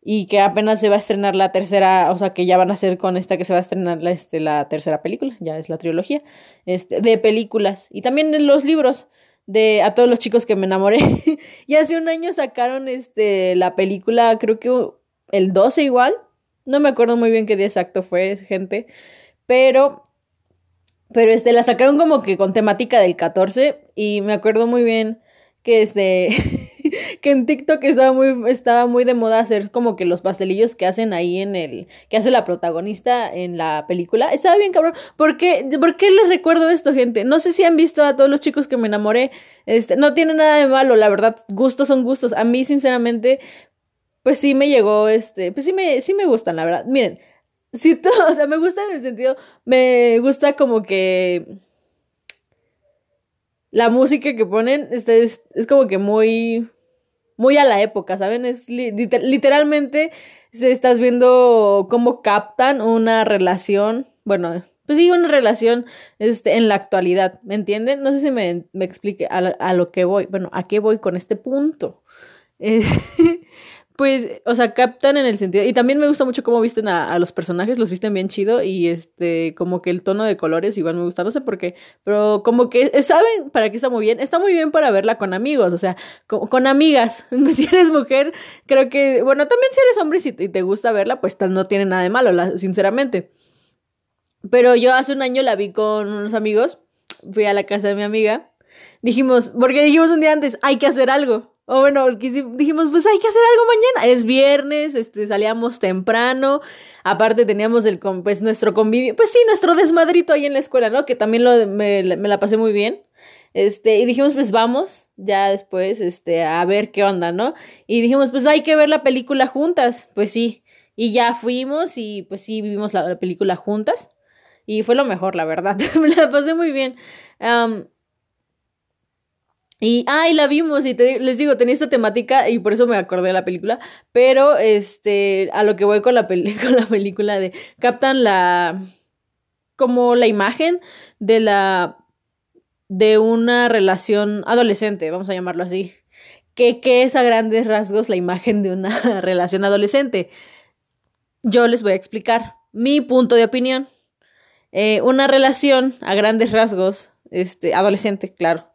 y que apenas se va a estrenar la tercera, o sea, que ya van a hacer con esta que se va a estrenar la, este, la tercera película, ya es la trilogía, este, de películas y también en los libros de a todos los chicos que me enamoré. *laughs* y hace un año sacaron este la película, creo que el 12 igual, no me acuerdo muy bien qué día exacto fue, gente, pero pero este la sacaron como que con temática del 14 y me acuerdo muy bien que este *laughs* que en TikTok estaba muy estaba muy de moda hacer como que los pastelillos que hacen ahí en el que hace la protagonista en la película. Estaba bien cabrón. ¿Por qué, ¿Por qué les recuerdo esto, gente? No sé si han visto a todos los chicos que me enamoré. Este, no tiene nada de malo, la verdad, gustos son gustos. A mí sinceramente pues sí me llegó este, pues sí me sí me gustan, la verdad. Miren, si *laughs* todo, o sea, me gusta en el sentido me gusta como que la música que ponen este, es, es como que muy, muy a la época, ¿saben? Es literalmente se estás viendo cómo captan una relación, bueno, pues sí, una relación este, en la actualidad, ¿me entienden? No sé si me, me explique a, a, lo que voy, bueno, a qué voy con este punto. *laughs* Eh, pues, o sea, captan en el sentido. Y también me gusta mucho cómo visten a, los personajes, los visten bien chido. Y este, como que el tono de colores igual me gusta, no sé por qué. Pero como que eh, saben para qué está muy bien. Está muy bien para verla con amigos, o sea, con, amigas. *laughs* si eres mujer, creo que. Bueno, también si eres hombre y, te gusta verla, pues no tiene nada de malo, sinceramente. Pero yo hace un año la vi con unos amigos. Fui a la casa de mi amiga. Dijimos, porque dijimos un día antes, hay que hacer algo. O bueno, dijimos, pues hay que hacer algo mañana. Es viernes, este, salíamos temprano. Aparte teníamos el, pues nuestro convivio, pues sí, nuestro desmadrito ahí en la escuela, ¿no? Que también me, la pasé muy bien. Este, y dijimos, pues vamos, ya después, este, a ver qué onda, ¿no? Y dijimos, pues hay que ver la película juntas. Pues sí. Y ya fuimos y pues sí, vimos la, película juntas. Y fue lo mejor, la verdad. *laughs* me la pasé muy bien. Y, ay, la vimos y les digo, tenía esta temática y por eso me acordé de la película, pero este, a lo que voy con la, *laughs* con la película de, captan la, como la imagen de la, de una relación adolescente, vamos a llamarlo así. ¿Qué, qué es a grandes rasgos la imagen de una *laughs* relación adolescente? Yo les voy a explicar mi punto de opinión. Eh, una relación a grandes rasgos, este, adolescente, claro,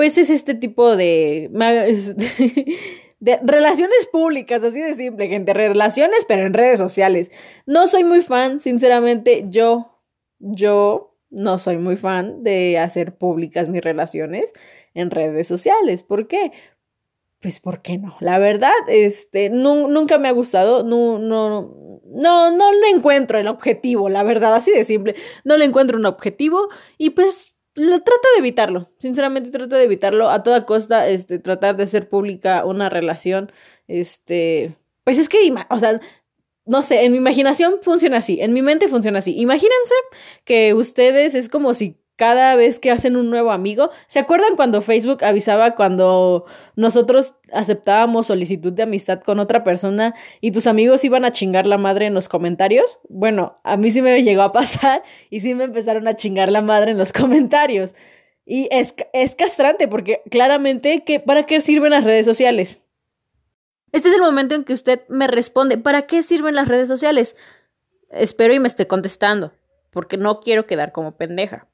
pues es este tipo de, *laughs* de relaciones públicas, así de simple, gente, relaciones, pero en redes sociales. No soy muy fan, sinceramente, yo, yo no soy muy fan de hacer públicas mis relaciones en redes sociales. ¿Por qué? Pues, ¿por qué no? La verdad, este, nunca me ha gustado, no, no, no, no le encuentro el objetivo, la verdad, así de simple, no le encuentro un objetivo y pues lo trato de evitarlo, sinceramente trato de evitarlo a toda costa, este, tratar de hacer pública una relación, este, pues es que, o sea, no sé, en mi imaginación funciona así, en mi mente funciona así. Imagínense que ustedes es como si cada vez que hacen un nuevo amigo. ¿Se acuerdan cuando Facebook avisaba cuando nosotros aceptábamos solicitud de amistad con otra persona y tus amigos iban a chingar la madre en los comentarios? Bueno, a mí sí me llegó a pasar y sí me empezaron a chingar la madre en los comentarios. Y es, es castrante porque claramente, ¿para qué sirven las redes sociales? Este es el momento en que usted me responde, ¿para qué sirven las redes sociales? Espero y me esté contestando, porque no quiero quedar como pendeja.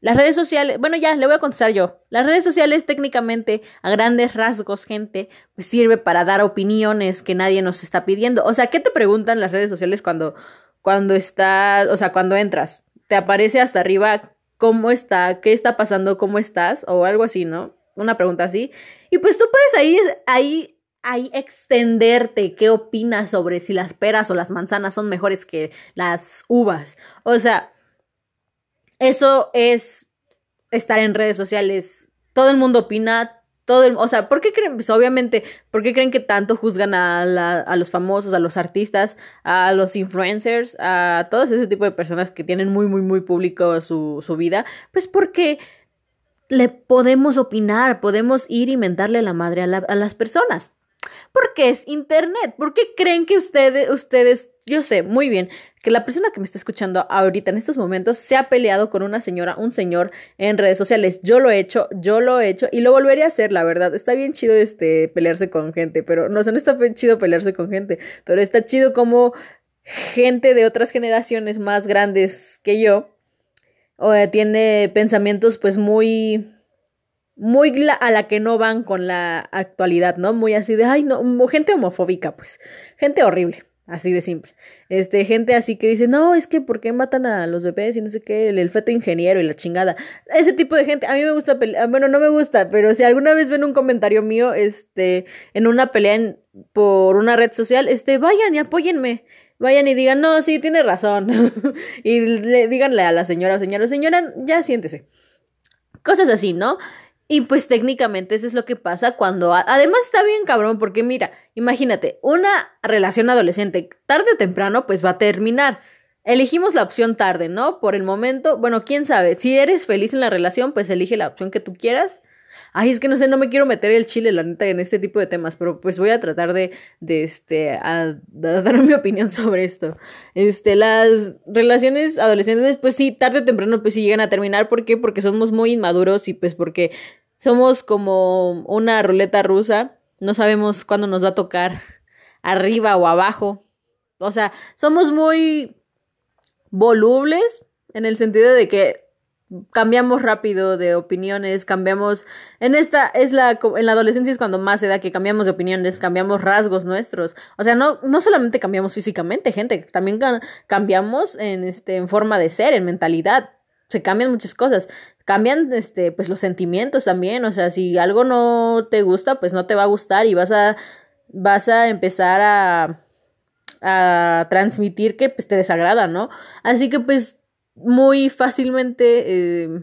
Las redes sociales, bueno, ya le voy a contestar yo. Las redes sociales técnicamente, a grandes rasgos, gente, pues sirve para dar opiniones que nadie nos está pidiendo. O sea, ¿qué te preguntan las redes sociales cuando, cuando estás, o sea, cuando entras? Te aparece hasta arriba cómo está, qué está pasando, cómo estás, o algo así, ¿no? Una pregunta así. Y pues tú puedes ahí, ahí, ahí extenderte qué opinas sobre si las peras o las manzanas son mejores que las uvas. O sea, eso es estar en redes sociales. Todo el mundo opina, todo el, o sea, ¿por qué creen? Pues obviamente, ¿por qué creen que tanto juzgan a, a los famosos, a los artistas, a los influencers, a todo ese tipo de personas que tienen muy, muy, muy público su, su vida? Pues porque le podemos opinar, podemos ir y mentarle la madre a, a las personas. Porque es internet. ¿Por qué creen que ustedes, ustedes, yo sé muy bien que la persona que me está escuchando ahorita en estos momentos se ha peleado con una señora, un señor en redes sociales? Yo lo he hecho, yo lo he hecho y lo volvería a hacer, la verdad. Está bien chido este pelearse con gente, pero no, o no está chido pelearse con gente, pero está chido como gente de otras generaciones más grandes que yo o, tiene pensamientos pues muy muy a la que no van con la actualidad, ¿no? Muy así de, ay, no, gente homofóbica, pues, gente horrible, así de simple. Este, gente así que dice, no, es que, ¿por qué matan a los bebés y no sé qué? El, feto ingeniero y la chingada. Ese tipo de gente, a mí me gusta pelear, bueno, no me gusta, pero si alguna vez ven un comentario mío, este, en una pelea por una red social, este, vayan y apóyenme vayan y digan, no, sí, tiene razón. *laughs* y le, díganle a la señora, señora, señora, ya siéntese. Cosas así, ¿no? Y pues técnicamente eso es lo que pasa cuando... Además está bien cabrón porque mira, imagínate, una relación adolescente tarde o temprano pues va a terminar. Elegimos la opción tarde, ¿no? Por el momento, bueno, quién sabe, si eres feliz en la relación pues elige la opción que tú quieras Ay, es que no sé, no me quiero meter el chile, la neta, en este tipo de temas, pero pues voy a tratar de, de este, dar mi opinión *laughs* sobre esto. Este, las relaciones adolescentes, pues sí, tarde o temprano, pues sí llegan a terminar. ¿Por qué? Porque somos muy inmaduros y pues porque somos como una ruleta rusa. No sabemos cuándo nos va a tocar arriba o abajo. O sea, somos muy volubles en el sentido de que cambiamos rápido de opiniones, cambiamos, en esta es la, en la adolescencia es cuando más se da que cambiamos de opiniones, cambiamos rasgos nuestros, o sea, no, no solamente cambiamos físicamente, gente, también cambiamos en, este, en forma de ser, en mentalidad, se cambian muchas cosas, cambian, este, pues los sentimientos también, o sea, si algo no te gusta, pues no te va a gustar y vas a, vas a empezar a, a transmitir que pues te desagrada, ¿no? Así que pues muy fácilmente... Eh,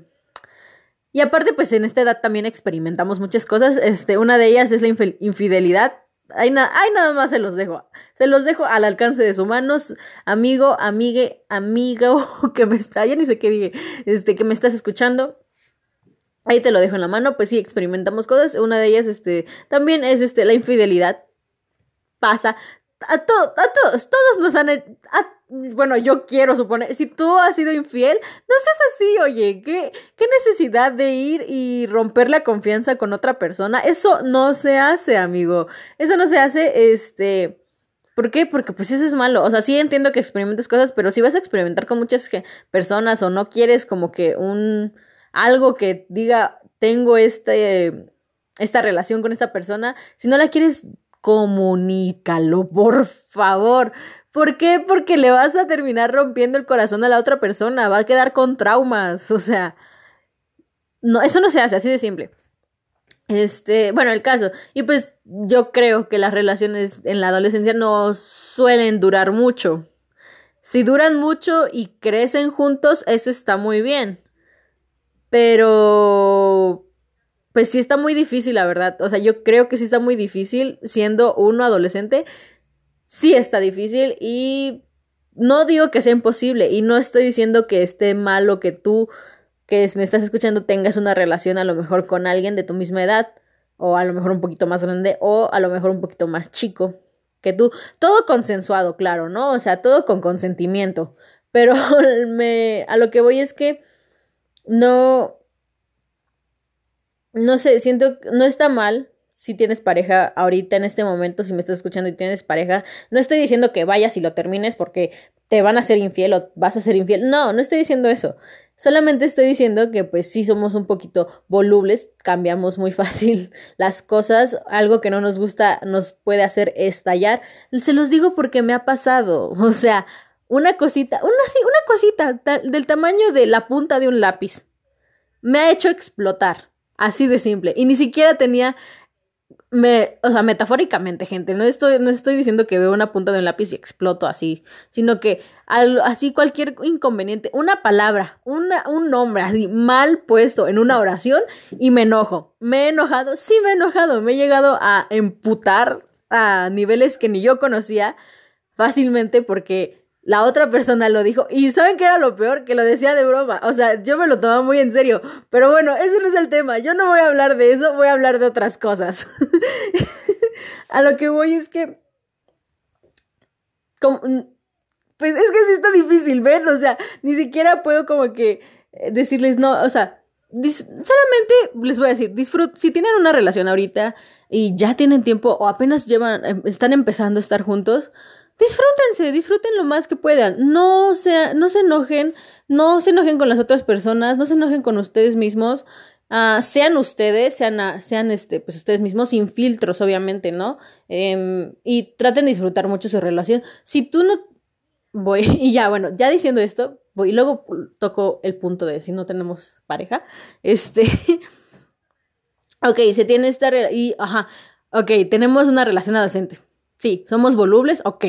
y aparte, pues en esta edad también experimentamos muchas cosas. Este, una de ellas es la infidelidad. Ahí, nada más se los dejo. Se los dejo al alcance de sus manos. Amigo, amigue, amigo *laughs* que me está, ya ni sé qué dije, este, que me estás escuchando. Ahí te lo dejo en la mano. Pues sí, experimentamos cosas. Una de ellas, este, también es este, la infidelidad. Pasa a, todos, a todos, todos nos han... bueno, yo quiero suponer, si tú has sido infiel, no seas así, oye, ¿qué, ¿qué necesidad de ir y romper la confianza con otra persona? Eso no se hace, amigo. Eso no se hace, este... ¿Por qué? Porque pues eso es malo. O sea, sí entiendo que experimentes cosas, pero si vas a experimentar con muchas personas o no quieres como que un... algo que diga, tengo este esta relación con esta persona, si no la quieres comunícalo, por favor. ¿Por qué? Porque le vas a terminar rompiendo el corazón a la otra persona, va a quedar con traumas, o sea, no, eso no se hace así de simple. Este, bueno, el caso. Y pues yo creo que las relaciones en la adolescencia no suelen durar mucho. Si duran mucho y crecen juntos, eso está muy bien. Pero pues sí está muy difícil, la verdad. O sea, yo creo que sí está muy difícil siendo uno adolescente. Sí está difícil y no digo que sea imposible y no estoy diciendo que esté malo que tú que me estás escuchando tengas una relación a lo mejor con alguien de tu misma edad o a lo mejor un poquito más grande o a lo mejor un poquito más chico que tú. Todo consensuado, claro, ¿no? O sea, todo con consentimiento. Pero *laughs* me a lo que voy es que no no sé, siento no está mal si tienes pareja ahorita en este momento, si me estás escuchando y tienes pareja, no estoy diciendo que vayas y lo termines porque te van a ser infiel o vas a ser infiel. No, no estoy diciendo eso. Solamente estoy diciendo que pues sí somos un poquito volubles, cambiamos muy *laughs* fácil las cosas, algo que no nos gusta nos puede hacer estallar. Se los digo porque me ha pasado, *laughs* o sea, una cosita, una sí, una cosita del tamaño de la punta de un lápiz me ha hecho explotar. Así de simple. Y ni siquiera tenía. O sea, metafóricamente, gente, no estoy, no estoy diciendo que veo una punta de un lápiz y exploto así, sino que así cualquier inconveniente, una palabra, una, un nombre así mal puesto en una oración y me enojo. Me he enojado, sí me he enojado, me he llegado a emputar a niveles que ni yo conocía fácilmente porque la otra persona lo dijo. Y ¿saben qué era lo peor? Que lo decía de broma. O sea, yo me lo tomaba muy en serio. Pero bueno, eso no es el tema. Yo no voy a hablar de eso, voy a hablar de otras cosas. *laughs* a lo que voy es que... Pues es que sí está difícil, ¿ven? O sea, ni siquiera puedo como que eh, decirles no, o sea, solamente les voy a decir, disfrut si tienen una relación ahorita y ya tienen tiempo o apenas llevan, em, están empezando a estar juntos, disfrútense, disfruten lo más que puedan. No se, no se enojen, no se enojen con las otras personas, no se enojen con ustedes mismos. Uh, sean ustedes, sean, sean este, pues ustedes mismos, sin filtros, obviamente, ¿no? Um, y traten de disfrutar mucho su relación. Si tú no voy, *laughs* y ya, bueno, ya diciendo esto, voy, y luego toco el punto de si no tenemos pareja. Este. *laughs* ok, se tiene esta. Y, ajá. Ok, tenemos una relación adolescente. Sí, somos volubles, ok.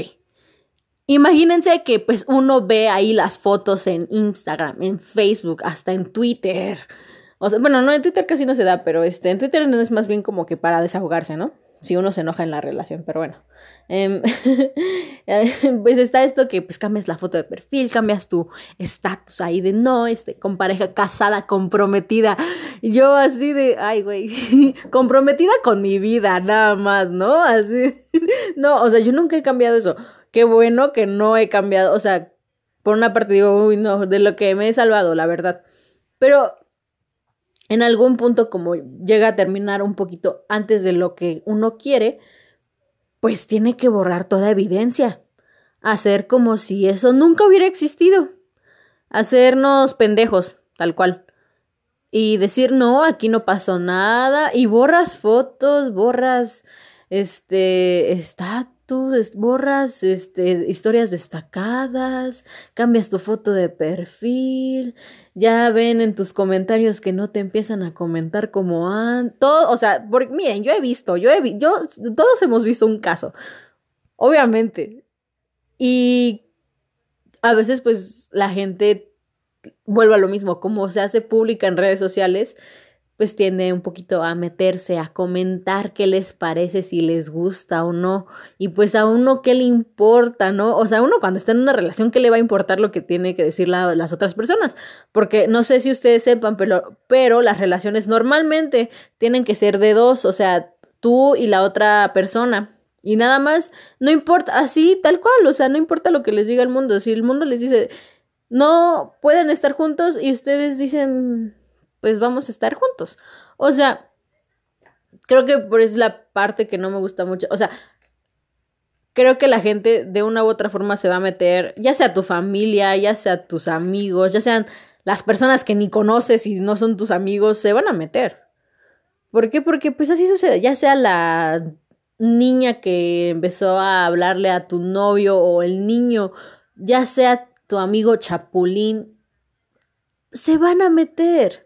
Imagínense que pues uno ve ahí las fotos en Instagram, en Facebook, hasta en Twitter. O sea, bueno, no, en Twitter casi no se da, pero este, en Twitter es más bien como que para desahogarse, ¿no? Si uno se enoja en la relación, pero bueno. Em, *laughs* pues está esto que pues cambias la foto de perfil, cambias tu estatus ahí de no, este, con pareja casada, comprometida. Yo así de, ay, güey, *laughs* comprometida con mi vida, nada más, ¿no? Así, *laughs* no, o sea, yo nunca he cambiado eso. Qué bueno que no he cambiado, o sea, por una parte digo, uy, no, de lo que me he salvado, la verdad. Pero en algún punto, como llega a terminar un poquito antes de lo que uno quiere, pues tiene que borrar toda evidencia, hacer como si eso nunca hubiera existido, hacernos pendejos, tal cual, y decir, no, aquí no pasó nada, y borras fotos, borras, este, está tú borras este, historias destacadas, cambias tu foto de perfil, ya ven en tus comentarios que no te empiezan a comentar como han, todo, o sea, miren, yo he visto, yo he yo, todos hemos visto un caso, obviamente, y a veces pues la gente vuelve a lo mismo, como se hace pública en redes sociales, pues tiende un poquito a meterse, a comentar qué les parece, si les gusta o no. Y pues a uno qué le importa, ¿no? O sea, uno cuando está en una relación, ¿qué le va a importar lo que tiene que decir las otras personas? Porque no sé si ustedes sepan, pero, pero las relaciones normalmente tienen que ser de dos, o sea, tú y la otra persona. Y nada más, no importa, así, tal cual, o sea, no importa lo que les diga el mundo. Si el mundo les dice, no pueden estar juntos y ustedes dicen pues vamos a estar juntos. O sea, creo que por es la parte que no me gusta mucho. O sea, creo que la gente de una u otra forma se va a meter, ya sea tu familia, ya sea tus amigos, ya sean las personas que ni conoces y no son tus amigos, se van a meter. ¿Por qué? Porque pues así sucede, ya sea la niña que empezó a hablarle a tu novio o el niño, ya sea tu amigo chapulín, se van a meter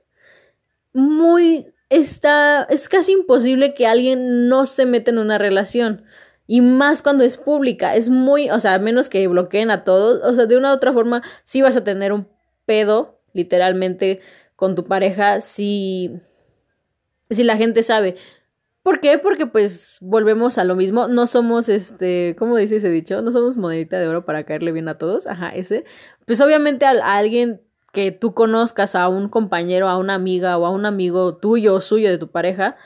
muy está es casi imposible que alguien no se meta en una relación y más cuando es pública, es muy, o sea, a menos que bloqueen a todos, o sea, de una u otra forma sí vas a tener un pedo literalmente con tu pareja si si la gente sabe. ¿Por qué? Porque pues volvemos a lo mismo, no somos este, ¿cómo dice ese dicho? No somos monedita de oro para caerle bien a todos, ajá, ese. Pues obviamente a alguien que tú conozcas a un compañero, a una amiga o a un amigo tuyo o suyo de tu pareja,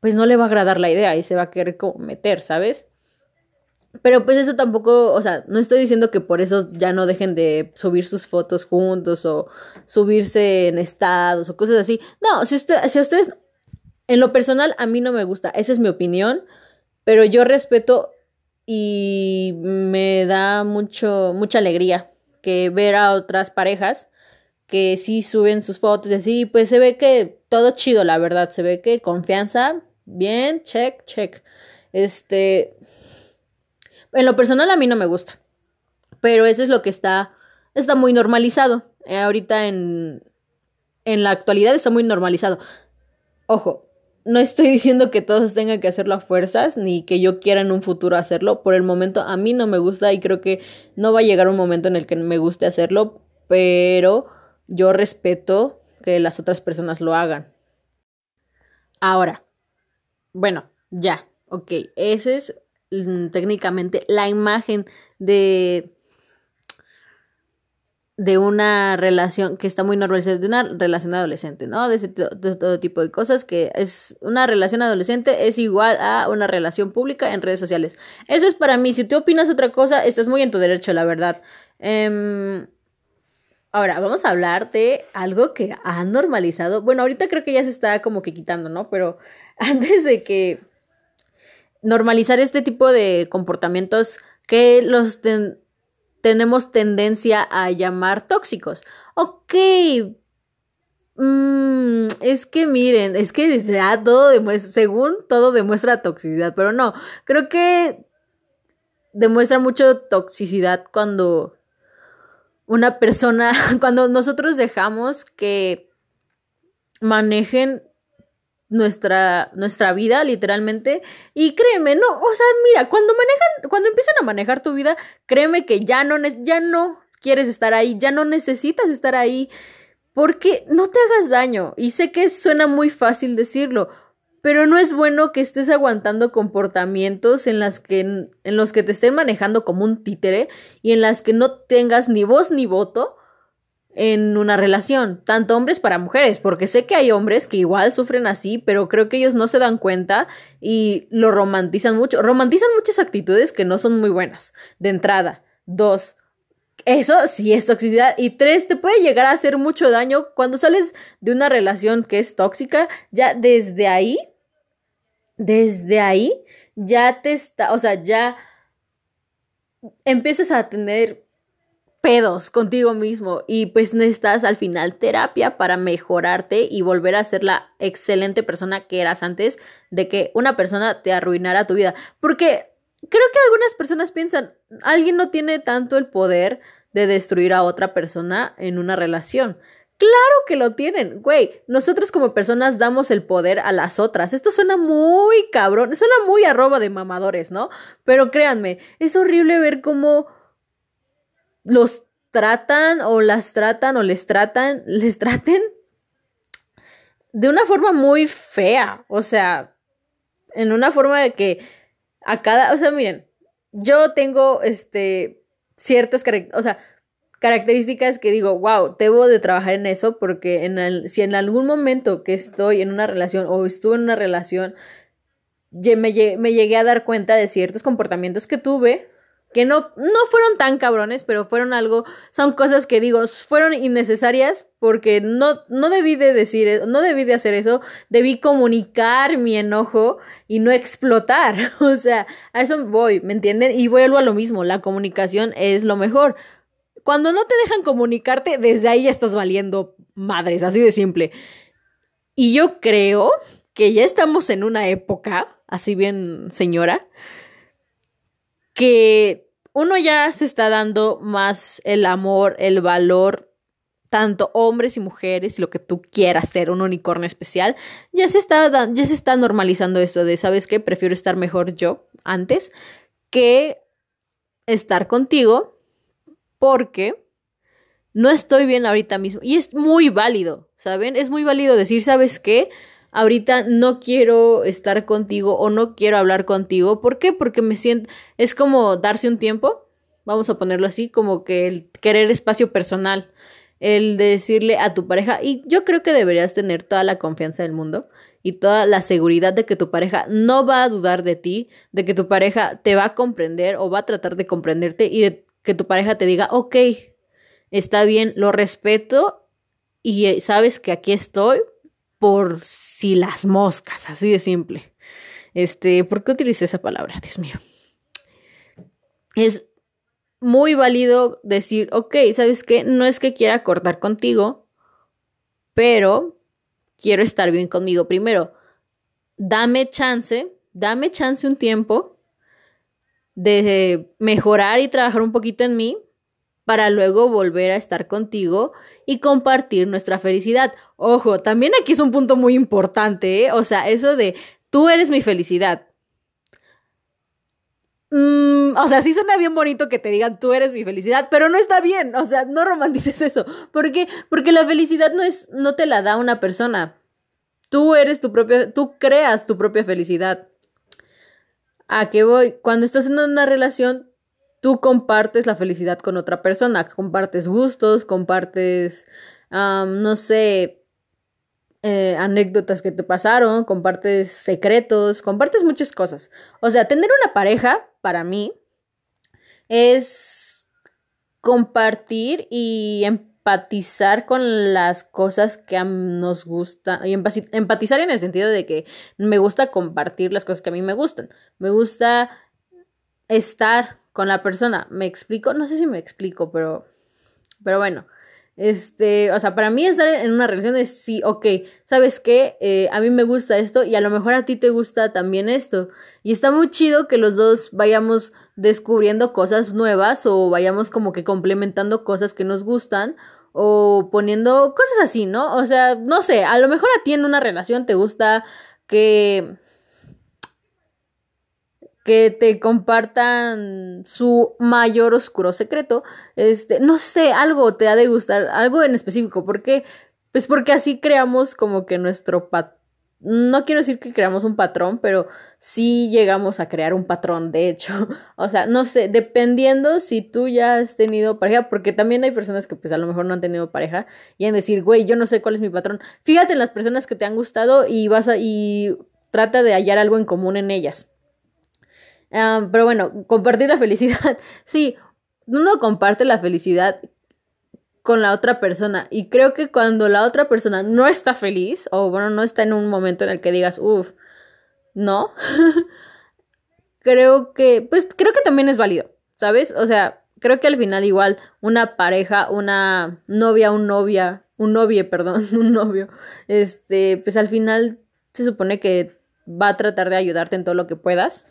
pues no le va a agradar la idea y se va a querer meter, ¿sabes? Pero pues eso tampoco, o sea, no estoy diciendo que por eso ya no dejen de subir sus fotos juntos o subirse en estados o cosas así. No, si, usted, si ustedes, en lo personal a mí no me gusta, esa es mi opinión, pero yo respeto y me da mucho, mucha alegría que ver a otras parejas que sí suben sus fotos y así, pues se ve que todo chido, la verdad, se ve que confianza, bien, check, check. Este, en lo personal a mí no me gusta, pero eso es lo que está, está muy normalizado. Eh, ahorita en, en la actualidad está muy normalizado. Ojo, no estoy *laughs* diciendo que todos tengan que hacerlo a fuerzas, ni que yo quiera en un futuro hacerlo. Por el momento a mí no me gusta y creo que no va a llegar un momento en el que me guste hacerlo, pero yo respeto que las otras personas lo hagan. Ahora, bueno, ya, ok, esa es mm, técnicamente la imagen de de una relación que está muy normalizada, de una relación adolescente, ¿no? De, de, todo tipo de cosas, que es una relación adolescente es igual a una relación pública en redes sociales. Eso es para mí, si tú opinas otra cosa, estás muy en tu derecho, la verdad. Eh, ahora, vamos a hablar de algo que ha normalizado, bueno, ahorita creo que ya se está como que quitando, ¿no? Pero *laughs* antes de que normalizar este tipo de comportamientos que los tenemos tendencia a llamar tóxicos. Ok. Mm, es que miren, es que ya todo demuestra, según todo demuestra toxicidad, pero no, creo que demuestra mucho toxicidad cuando una persona, *laughs* cuando nosotros dejamos que manejen nuestra, nuestra vida, literalmente. Y créeme, no, o sea, mira, cuando manejan, cuando empiezan a manejar tu vida, créeme que ya no, ya no quieres estar ahí, ya no necesitas estar ahí, porque no te hagas daño. Y sé que suena muy fácil decirlo, pero no es bueno que estés aguantando comportamientos en que en los que te estén manejando como un títere y en las que no tengas ni voz ni voto en una relación, tanto hombres para mujeres, porque sé que hay hombres que igual sufren así, pero creo que ellos no se dan cuenta y lo romantizan mucho, romantizan muchas actitudes que no son muy buenas, de entrada. Dos, eso sí es toxicidad. Y tres, te puede llegar a hacer mucho daño cuando sales de una relación que es tóxica, ya desde ahí, desde ahí, ya te está, o sea, ya empiezas a tener pedos contigo mismo y pues necesitas al final terapia para mejorarte y volver a ser la excelente persona que eras antes de que una persona te arruinara tu vida. Porque creo que algunas personas piensan, alguien no tiene tanto el poder de destruir a otra persona en una relación. Claro que lo tienen, güey. Nosotros como personas damos el poder a las otras. Esto suena muy cabrón, suena muy arroba de mamadores, ¿no? Pero créanme, es horrible ver cómo los tratan o las tratan o les tratan, *laughs* les traten de una forma muy fea, o sea, en una forma de que a cada, o sea, miren, yo tengo este ciertas o sea, características que digo, wow, debo de trabajar en eso porque en el, si en algún momento que estoy en una relación o estuve en una relación me, me llegué a dar cuenta de ciertos comportamientos que tuve que no, no fueron tan cabrones, pero fueron algo, son cosas que digo, fueron innecesarias porque no, no debí de decir, no debí de hacer eso, debí comunicar mi enojo y no explotar, *laughs* o sea, a eso voy, ¿me entienden? Y vuelvo a lo mismo, la comunicación es lo mejor. Cuando no te dejan comunicarte, desde ahí ya estás valiendo madres, así de simple. Y yo creo que ya estamos en una época, así bien señora, que uno ya se está dando más el amor, el valor, tanto hombres y mujeres, lo que tú quieras ser, un unicornio especial, ya se está, ya se está normalizando esto de, ¿sabes qué? Prefiero estar mejor yo antes que estar contigo porque no estoy bien ahorita mismo. Y es muy válido, ¿saben? Es muy válido decir, ¿sabes qué? ahorita no quiero estar contigo o no quiero hablar contigo. ¿Por qué? Porque me siento, es como darse un tiempo, vamos a ponerlo así, como que el querer espacio personal, el decirle a tu pareja, y yo creo que deberías tener toda la confianza del mundo y toda la seguridad de que tu pareja no va a dudar de ti, de que tu pareja te va a comprender o va a tratar de comprenderte y de que tu pareja te diga, ok, está bien, lo respeto y eh, sabes que aquí estoy por si las moscas, así de simple. Este, ¿por qué utilicé esa palabra? Dios mío. Es muy válido decir, ok, ¿sabes qué? No es que quiera cortar contigo, pero quiero estar bien conmigo primero. Dame chance, dame chance un tiempo de mejorar y trabajar un poquito en mí para luego volver a estar contigo y compartir nuestra felicidad. Ojo, también aquí es un punto muy importante, ¿eh? o sea, eso de tú eres mi felicidad. Mm, o sea, sí suena bien bonito que te digan tú eres mi felicidad, pero no está bien, o sea, no romantices eso. ¿Por qué? Porque la felicidad no es, no te la da una persona. Tú eres tu propia, tú creas tu propia felicidad. ¿A qué voy? Cuando estás en una relación, tú compartes la felicidad con otra persona, compartes gustos, compartes, no sé, eh, anécdotas que te pasaron, compartes secretos, compartes muchas cosas. O sea, tener una pareja, para mí, es compartir y empatizar con las cosas que nos gusta y empatizar en el sentido de que me gusta compartir las cosas que a mí me gustan. Me gusta estar con la persona. ¿Me explico? No sé si me explico, pero pero bueno, este, o sea, para mí estar en una relación es sí, ok, ¿sabes qué? Eh, a mí me gusta esto y a lo mejor a ti te gusta también esto. Y está muy chido que los dos vayamos descubriendo cosas nuevas o vayamos como que complementando cosas que nos gustan o poniendo cosas así, ¿no? O sea, no sé, a lo mejor a ti en una relación te gusta que que te compartan su mayor oscuro secreto. Este, no sé, algo te ha de gustar, algo en específico. ¿Por qué? Pues porque así creamos como que nuestro patrón. No quiero decir que creamos un patrón, pero sí llegamos a crear un patrón, de hecho. *laughs* O sea, no sé, dependiendo si tú ya has tenido pareja, porque también hay personas que pues a lo mejor no han tenido pareja y en decir, güey, yo no sé cuál es mi patrón. Fíjate en las personas que te han gustado y vas a, y trata de hallar algo en común en ellas pero bueno, compartir la felicidad. *laughs* Sí, uno comparte la felicidad con la otra persona. Y creo que cuando la otra persona no está feliz, o bueno, no está en un momento en el que digas, uff, no, *laughs* creo que, pues creo que también es válido, ¿sabes? O sea, creo que al final igual una pareja, una novia, un novia, un novio, *laughs* perdón, un novio, este, pues al final se supone que va a tratar de ayudarte en todo lo que puedas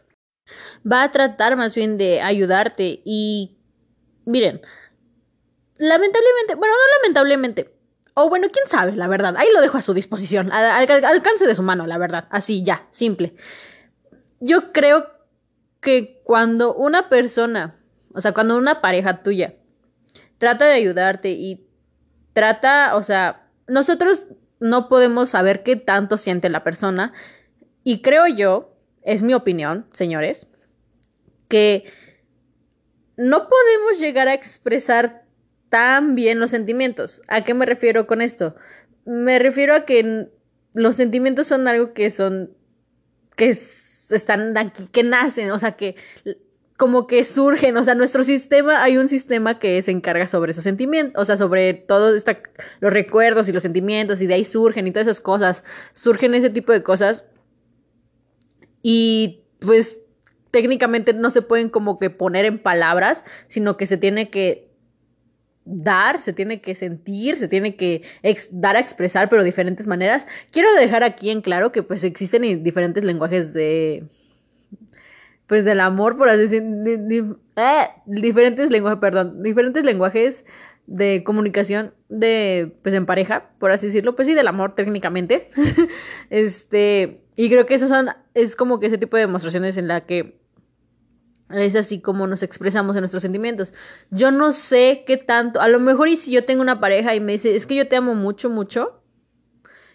va a tratar más bien de ayudarte. Y miren, lamentablemente, bueno, no lamentablemente, o bueno, quién sabe, la verdad, ahí lo dejo a su disposición, al, alcance de su mano, la verdad, así ya, simple. Yo creo que cuando una persona, o sea, cuando una pareja tuya trata de ayudarte y trata, o sea, nosotros no podemos saber qué tanto siente la persona y creo yo es mi opinión, señores, que no podemos llegar a expresar tan bien los sentimientos. ¿A qué me refiero con esto? Me refiero a que los sentimientos son algo que son, que están aquí, que nacen, o sea, que como que surgen, o sea, nuestro sistema, hay un sistema que se encarga sobre esos sentimientos, o sea, sobre todos los recuerdos y los sentimientos, y de ahí surgen y todas esas cosas, surgen ese tipo de cosas y pues técnicamente no se pueden como que poner en palabras, sino que se tiene que dar, se tiene que sentir, se tiene que dar a expresar, pero de diferentes maneras. Quiero dejar aquí en claro que pues existen diferentes lenguajes de pues del amor, por así decir, eh, diferentes lenguajes, perdón, diferentes lenguajes de comunicación de pues en pareja, por así decirlo, pues sí del amor técnicamente. *laughs* este, y creo que eso son, es como que ese tipo de demostraciones en la que es así como nos expresamos en nuestros sentimientos. Yo no sé qué tanto, a lo mejor y si yo tengo una pareja y me dice, es que yo te amo mucho, mucho,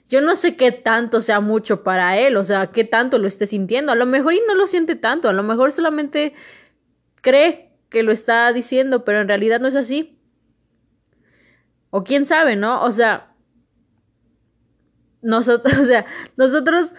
yo no sé qué tanto sea mucho para él, o sea, qué tanto lo esté sintiendo. A lo mejor y no lo siente tanto, a lo mejor solamente cree que lo está diciendo, pero en realidad no es así. O quién sabe, ¿no? O sea, nosotros, *laughs* o sea, nosotros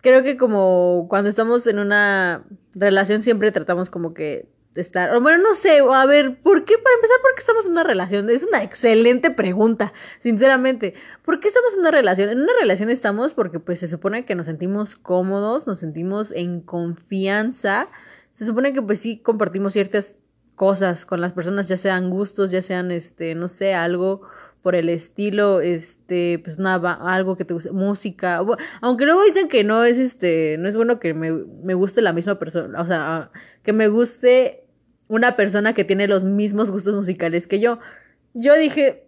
creo que como cuando estamos en una relación siempre tratamos como que estar, o bueno, no sé, a ver, ¿por qué? Para empezar, ¿por qué estamos en una relación? Es una excelente pregunta, sinceramente. ¿Por qué estamos en una relación? En una relación estamos porque pues se supone que nos sentimos cómodos, nos sentimos en confianza. Se supone que pues sí compartimos ciertas cosas con las personas, ya sean gustos, ya sean este, no sé, algo por el estilo, este, pues nada, algo que te guste, música, aunque luego dicen que no es este, no es bueno que me, me guste la misma persona, o sea, que me guste una persona que tiene los mismos gustos musicales que yo. Yo dije,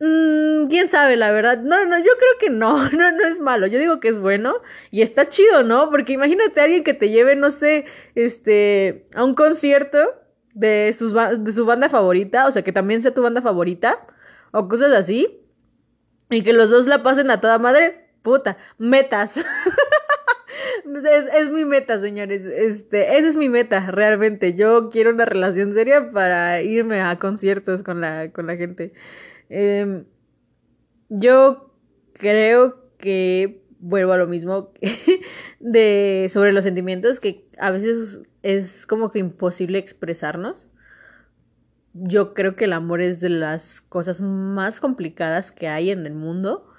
mmm, quién sabe, la verdad. No, no, yo creo que no, *laughs* no, no es malo. Yo digo que es bueno y está chido, ¿no? Porque imagínate a alguien que te lleve, no sé, este, a un concierto de, sus, de su banda favorita, o sea, que también sea tu banda favorita o cosas así. Y que los dos la pasen a toda madre. Puta, metas. *laughs* es, mi meta, señores. Este, esa es mi meta, realmente. Yo quiero una relación seria para irme a conciertos con la, con la gente. Em, yo creo que vuelvo a lo mismo *laughs* de sobre los sentimientos que a veces es como que imposible expresarnos. Yo creo que el amor es de las cosas más complicadas que hay en el mundo.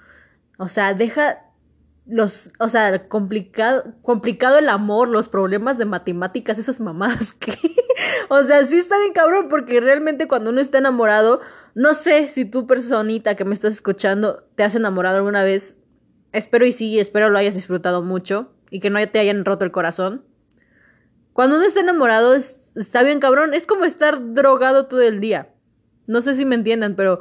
O sea, deja los, o sea, complicado, complicado el amor, los problemas de matemáticas, esas mamás que, *laughs* o sea, sí está bien cabrón, porque realmente cuando uno está enamorado, no sé si tú personita que me estás escuchando te has enamorado alguna vez, espero y sí, espero lo hayas disfrutado mucho y que no te hayan roto el corazón. Cuando uno está enamorado está bien cabrón, es como estar drogado todo el día. No sé si me entiendan, pero,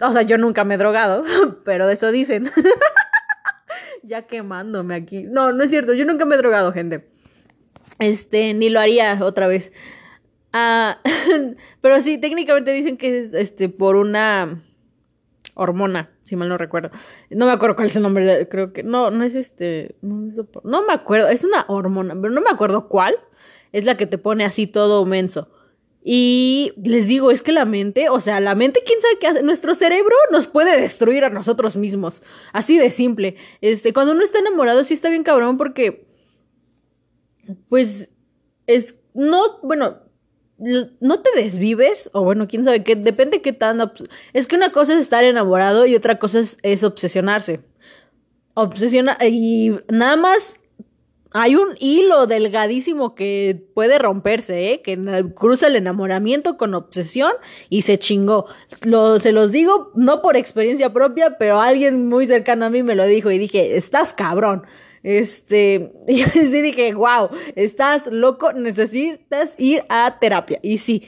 o sea, yo nunca me he drogado, *laughs* pero eso dicen. *laughs* ya quemándome aquí. No, no es cierto, yo nunca me he drogado, gente. Este, ni lo haría otra vez. Ah, *laughs* pero sí, técnicamente dicen que es este por una hormona, si mal no recuerdo. No me acuerdo cuál es el nombre, creo que no, no es este, no, me acuerdo, es una hormona, pero no me acuerdo cuál. Es la que te pone así todo menso. Y les digo, es que la mente, o sea, la mente, quién sabe qué hace, nuestro cerebro nos puede destruir a nosotros mismos, así de simple. Este, cuando uno está enamorado sí está bien cabrón porque, pues, es, no, bueno, no te desvives, o bueno, quién sabe qué, depende qué tan, es que una cosa es estar enamorado y otra cosa es, es obsesionarse. Obsesiona, y nada más hay un hilo delgadísimo que puede romperse, ¿eh? que cruza el enamoramiento con obsesión y se chingó. Lo, se los digo no por experiencia propia, pero alguien muy cercano a mí me lo dijo y dije, estás cabrón. Este, *laughs* y sí dije, wow, estás loco, necesitas ir a terapia. Y sí,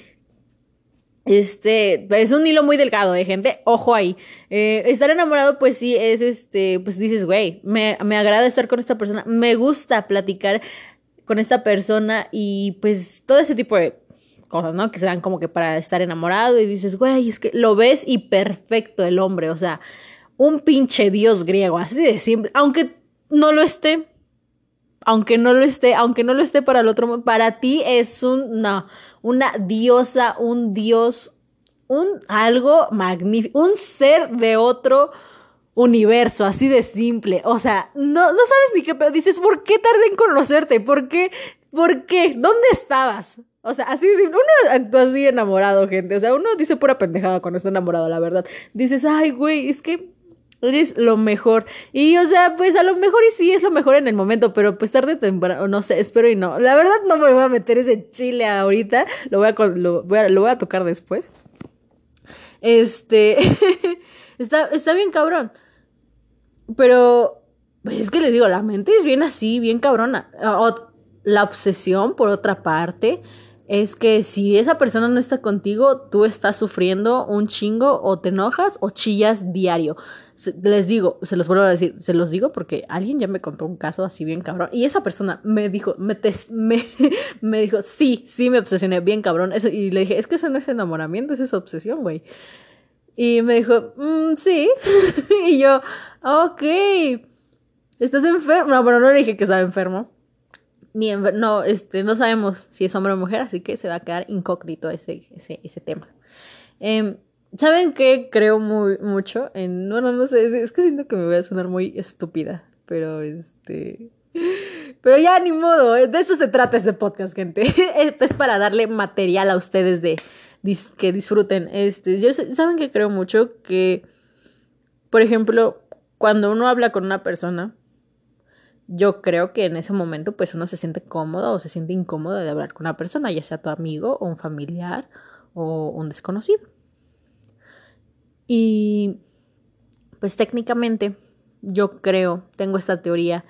este, es un hilo muy delgado, ¿eh, gente? Ojo ahí. Eh, estar enamorado, pues sí, es este, pues dices, güey, me, me agrada estar con esta persona, me gusta platicar con esta persona y pues todo ese tipo de cosas, ¿no? Que se dan como que para estar enamorado y dices, güey, es que lo ves y perfecto el hombre, o sea, un pinche dios griego, así de simple, aunque no lo esté, aunque no lo esté, aunque no lo esté para el otro, para ti es un, no, una diosa, un dios, un algo magnífico, un ser de otro universo, así de simple. O sea, no, no sabes ni qué, pero dices, ¿por qué tardé en conocerte? ¿Por qué? ¿Por qué? ¿Dónde estabas? O sea, así Uno actúa así enamorado, gente. O sea, uno dice pura pendejada cuando está enamorado, la verdad. Dices, ay, güey, es que eres lo mejor. Y, o sea, pues a lo mejor y sí es lo mejor en el momento, pero pues tarde o temprano, no sé, espero y no. La verdad no me voy a meter ese chile ahorita, lo voy a, lo voy a, lo voy a tocar después. Este, *laughs* está, está bien cabrón. Pero, pues es que les digo, la mente es bien así, bien cabrona. la obsesión, por otra parte, es que si esa persona no está contigo, tú estás sufriendo un chingo o te enojas o chillas diario les digo, se los vuelvo a decir, se los digo porque alguien ya me contó un caso así bien cabrón y esa persona me dijo, me, me, *laughs* me dijo, sí, sí me obsesioné bien cabrón. Eso, y le dije, es que eso no es enamoramiento, eso es obsesión, güey. Y me dijo, mm, sí. *laughs* y yo, ok, ¿estás enfermo? No, bueno, no le dije que estaba enfermo. Ni no, este, no sabemos si es hombre o mujer, así que se va a quedar incógnito ese, ese, ese tema. Eh, ¿Saben qué creo muy mucho? En, bueno, no sé, es, que siento que me voy a sonar muy estúpida, pero este... Pero ya ni modo, eh, de eso se trata este podcast, gente. *laughs* es para darle material a ustedes de que disfruten. Este, yo saben que creo mucho que, por ejemplo, cuando uno habla con una persona, yo creo que en ese momento pues uno se siente cómodo o se siente incómodo de hablar con una persona, ya sea tu amigo o un familiar o un desconocido. Y pues técnicamente yo creo, tengo esta teoría,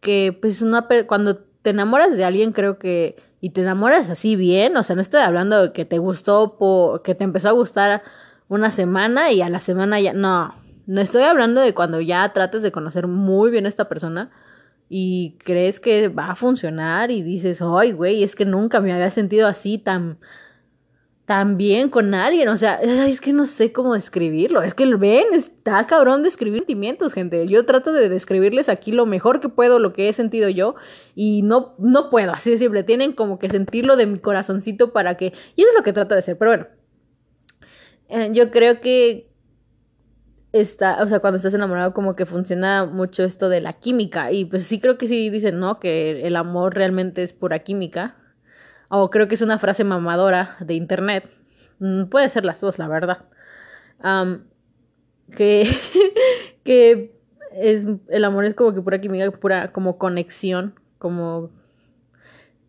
que pues una cuando te enamoras de alguien creo que y te enamoras así bien, o sea, no estoy hablando de que te gustó que te empezó a gustar una semana y a la semana ya no, no estoy hablando de cuando ya trates de conocer muy bien a esta persona y crees que va a funcionar y dices, "Ay, güey, es que nunca me había sentido así tan también con alguien, o sea, es que no sé cómo describirlo, es que ven, está cabrón describir sentimientos, gente. Yo trato de describirles aquí lo mejor que puedo, lo que he sentido yo, y no, no puedo, así de simple, tienen como que sentirlo de mi corazoncito para que, y eso es lo que trato de hacer, pero bueno, eh, yo creo que está, o sea, cuando estás enamorado como que funciona mucho esto de la química, y pues sí creo que sí dicen, ¿no? Que el amor realmente es pura química o creo que es una frase mamadora de internet. Mm, puede ser las dos, la verdad. que, *laughs* que es, el amor es como que pura química, pura como conexión, como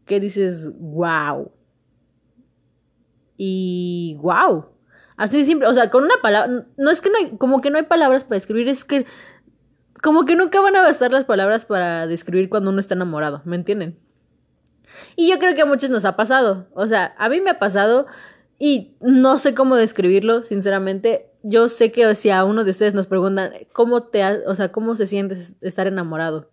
que dices, wow. Y wow. Así de simple, o sea, con una palabra, no es que no hay, como que no hay palabras para describir, es que como que nunca van a bastar las palabras para describir cuando uno está enamorado, ¿me entienden? Y yo creo que a muchos nos ha pasado. O sea, a mí me ha pasado y no sé cómo describirlo, sinceramente. Yo sé que si a uno de ustedes nos preguntan cómo te, o sea, cómo se siente estar enamorado.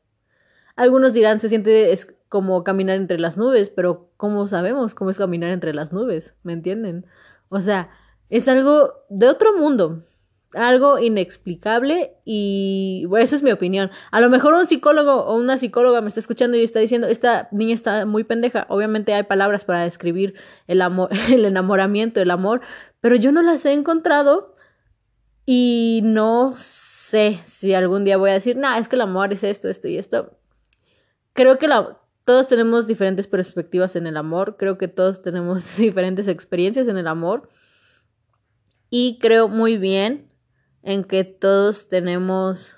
Algunos dirán se siente es como caminar entre las nubes, pero ¿cómo sabemos cómo es caminar entre las nubes? ¿Me entienden? O sea, es algo de otro mundo algo inexplicable y bueno, eso es mi opinión. A lo mejor un psicólogo o una psicóloga me está escuchando y está diciendo, esta niña está muy pendeja. Obviamente hay palabras para describir el amor, *laughs* el enamoramiento, el amor, pero yo no las he encontrado y no sé si algún día voy a decir, nah, es que el amor es esto, esto y esto. Creo que todos tenemos diferentes perspectivas en el amor, creo que todos tenemos *laughs* diferentes experiencias en el amor y creo muy bien en que todos tenemos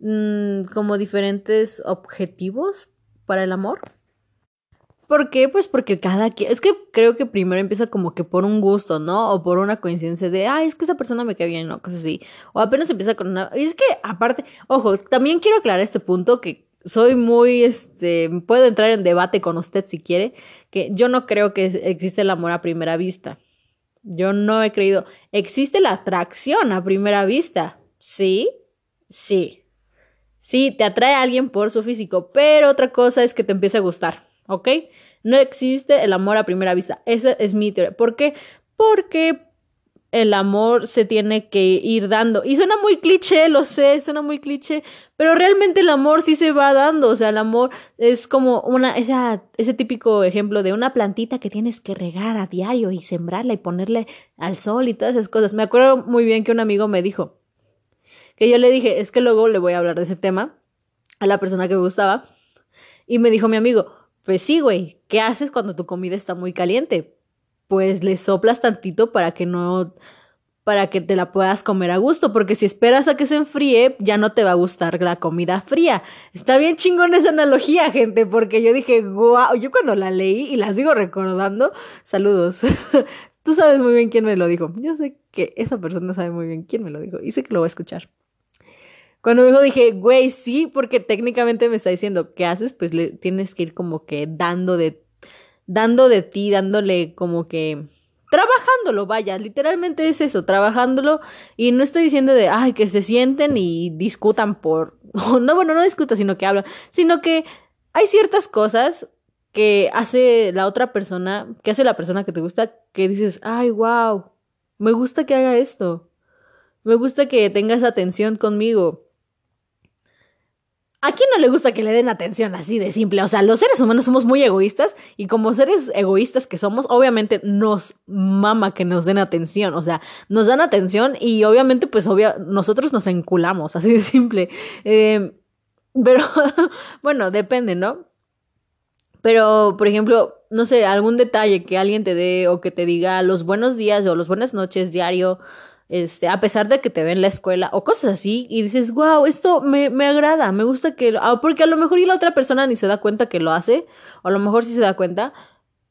mm, como diferentes objetivos para el amor. ¿Por qué? Pues porque cada quien, es que creo que primero empieza como que por un gusto, ¿no? O por una coincidencia de, ay, es que esa persona me cae bien, ¿no? Cosas así. O apenas empieza con una... Y es que aparte, ojo, también quiero aclarar este punto que soy muy, este, puedo entrar en debate con usted si quiere, que yo no creo que existe el amor a primera vista. Yo no he creído. ¿Existe la atracción a primera vista? Sí, sí. Sí, te atrae a alguien por su físico, pero otra cosa es que te empiece a gustar, ¿ok? No existe el amor a primera vista. Esa es mi teoría. ¿Por qué? Porque el amor se tiene que ir dando. Y suena muy cliché, lo sé, suena muy cliché, pero realmente el amor sí se va dando. O sea, el amor es como una, esa, ese típico ejemplo de una plantita que tienes que regar a diario y sembrarla y ponerle al sol y todas esas cosas. Me acuerdo muy bien que un amigo me dijo, que yo le dije, es que luego le voy a hablar de ese tema a la persona que me gustaba. Y me dijo mi amigo, pues sí, güey, ¿qué haces cuando tu comida está muy caliente? Pues le soplas tantito para que no para que te la puedas comer a gusto, porque si esperas a que se enfríe, ya no te va a gustar la comida fría. Está bien chingón esa analogía, gente, porque yo dije, wow, yo cuando la leí y la sigo recordando, saludos. *laughs* Tú sabes muy bien quién me lo dijo. Yo sé que esa persona sabe muy bien quién me lo dijo y sé que lo va a escuchar. Cuando me dijo, dije, güey, sí, porque técnicamente me está diciendo, ¿qué haces? Pues le tienes que ir como que dando de dando de ti, dándole como que trabajándolo, vaya, literalmente es eso, trabajándolo. Y no estoy diciendo de, ay, que se sienten y discutan por, *laughs* no, bueno, no discutan, sino que hablan, sino que hay ciertas cosas que hace la otra persona, que hace la persona que te gusta, que dices, ay, wow, me gusta que haga esto, me gusta que tengas atención conmigo, ¿A quién no le gusta que le den atención así de simple? O sea, los seres humanos somos muy egoístas y como seres egoístas que somos, obviamente nos mama que nos den atención. O sea, nos dan atención y obviamente pues obvia, nosotros nos enculamos, así de simple. Eh, pero *laughs* bueno, depende, ¿no? Pero, por ejemplo, no sé, algún detalle que alguien te dé o que te diga los buenos días o los buenas noches diario este, a pesar de que te ve en la escuela o cosas así, y dices, wow, esto me, me agrada, me gusta que, ah, porque a lo mejor y la otra persona ni se da cuenta que lo hace, o a lo mejor sí se da cuenta,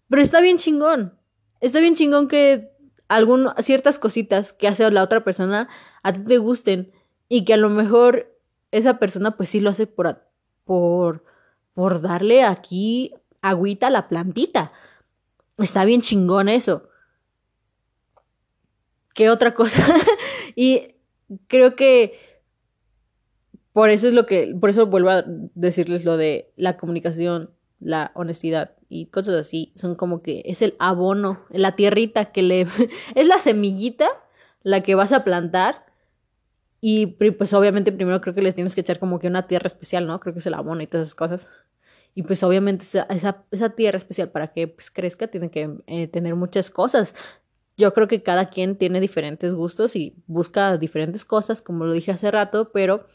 pero está bien chingón, está bien chingón que algún, ciertas cositas que hace la otra persona a ti te gusten, y que a lo mejor esa persona pues sí lo hace por, por, por darle aquí agüita a la plantita. Está bien chingón eso. ¿Qué otra cosa? *laughs* y creo que por eso es lo que, por eso vuelvo a decirles lo de la comunicación la honestidad y cosas así. Son como que es el abono, la tierrita que le... *laughs* es la semillita la que vas a plantar y pues obviamente primero creo que les tienes que echar como que una tierra especial, ¿no? Creo que es el abono y todas esas cosas. Y pues obviamente esa, esa, tierra especial para que pues, crezca tiene que eh, tener muchas cosas. Yo creo que cada quien tiene diferentes gustos y busca diferentes cosas, como lo dije hace rato, pero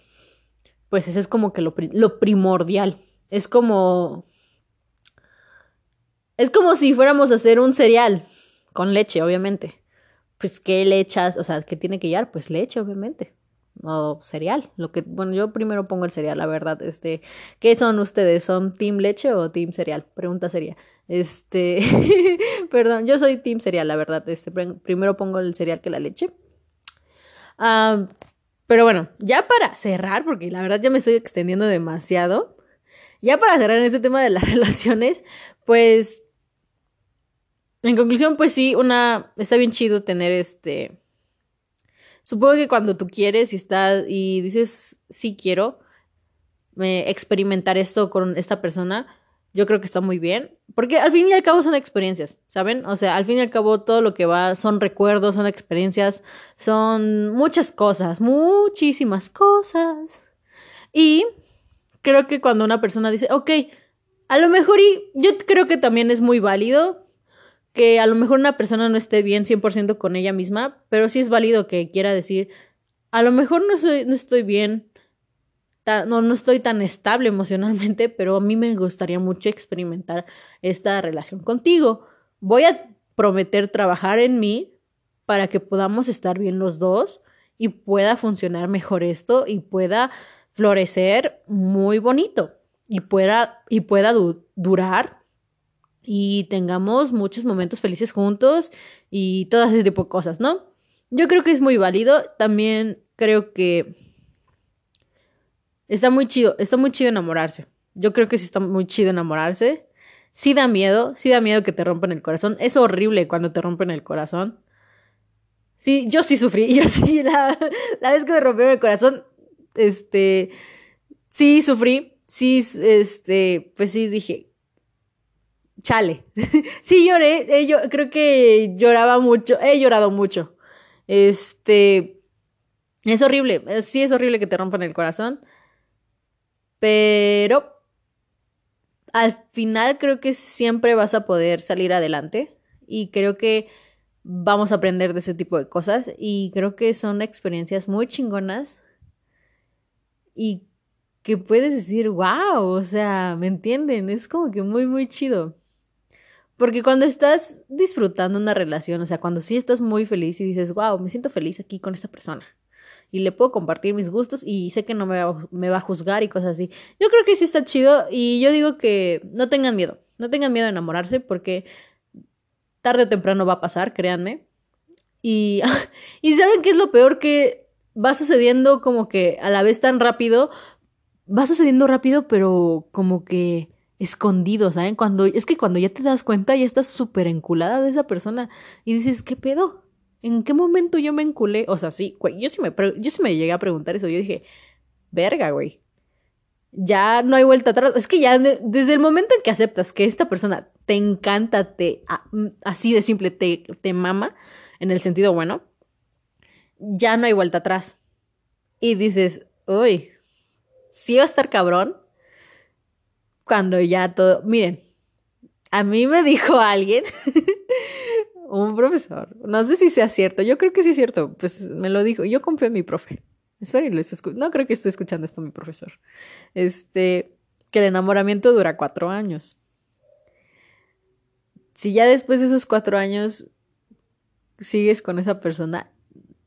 pues eso es como que lo, lo primordial. Es como... Es como si fuéramos a hacer un cereal con leche, obviamente. Pues, ¿qué le echas? O sea, ¿qué tiene que llevar? Pues leche, obviamente o cereal. Lo que, bueno, yo primero pongo el cereal, la verdad. Este, ¿qué son ustedes? ¿Son team leche o team cereal? Pregunta sería. Este, *laughs* perdón, yo soy team cereal, la verdad. Este, primero pongo el cereal que la leche. Pero bueno, ya para cerrar, porque la verdad ya me estoy extendiendo demasiado. Ya para cerrar en este tema de las *laughs* relaciones, pues en conclusión, pues sí, una está bien chido tener este Supongo que cuando tú quieres y estás y dices, sí quiero experimentar esto con esta persona, yo creo que está muy bien, porque al fin y al cabo son experiencias, ¿saben? O sea, al fin y al cabo todo lo que va son recuerdos, son experiencias, son muchas cosas, muchísimas cosas. Y creo que cuando una persona dice, ok, a lo mejor y yo creo que también es muy válido que a lo mejor una persona no esté bien 100% con ella misma, pero sí es válido que quiera decir, a lo mejor no, estoy bien, no, no estoy tan estable emocionalmente, *laughs* pero a mí me gustaría mucho experimentar esta relación contigo. Voy a prometer trabajar en mí para que podamos estar bien los dos y pueda funcionar mejor esto y pueda florecer muy bonito y pueda, y pueda durar y tengamos muchos momentos felices juntos y todo ese tipo de cosas, ¿no? Yo creo que es muy válido. También creo que está muy chido, está muy chido enamorarse. Yo creo que sí está muy chido enamorarse. Sí da miedo, sí da miedo que te rompan el corazón. Es horrible cuando te rompen el corazón. Sí, yo sí sufrí, *laughs* yo sí, la, la vez que me rompieron el corazón, este, sí sufrí, sí, este, pues sí dije, chale. *laughs* sí lloré, eh, yo creo que lloraba mucho, he llorado mucho. Este, es horrible, eh, sí es horrible que te rompan el corazón, pero al final creo que siempre vas a poder salir adelante y creo que vamos a aprender de ese tipo de cosas y creo que son experiencias muy chingonas y que puedes decir, wow, o sea, ¿me entienden? Es como que muy, muy chido. Porque cuando estás disfrutando una relación, o sea, cuando sí estás muy feliz y dices, wow, me siento feliz aquí con esta persona. Y le puedo compartir mis gustos y sé que no me va, me va a juzgar y cosas así. Yo creo que sí está chido y yo digo que no tengan miedo. No tengan miedo de enamorarse porque tarde o temprano va a pasar, créanme. Y, *laughs* y ¿saben qué es lo peor? Que va sucediendo como que a la vez tan rápido. Va sucediendo rápido, pero como que escondido, ¿saben? Cuando, es que cuando ya te das cuenta, ya estás súper enculada de esa persona y dices, ¿qué pedo? ¿En qué momento yo me enculé? O sea, sí, güey, yo sí me, yo sí me llegué a preguntar eso. Yo dije, verga, güey. Ya no hay vuelta atrás. Es que ya desde el momento en que aceptas que esta persona te encanta, te, mm, así de simple, te, te mama, en el sentido bueno, ya no hay vuelta atrás. Y dices, uy, sí va a estar cabrón, cuando ya todo, miren, a mí me dijo *laughs* alguien, un profesor, no sé si sea cierto, yo creo que sí es cierto, pues me lo dijo, yo confío en mi profe. Esperen, no creo que esté escuchando esto mi profesor. Este, que el enamoramiento dura cuatro años. Si ya después de esos cuatro años sigues con esa persona,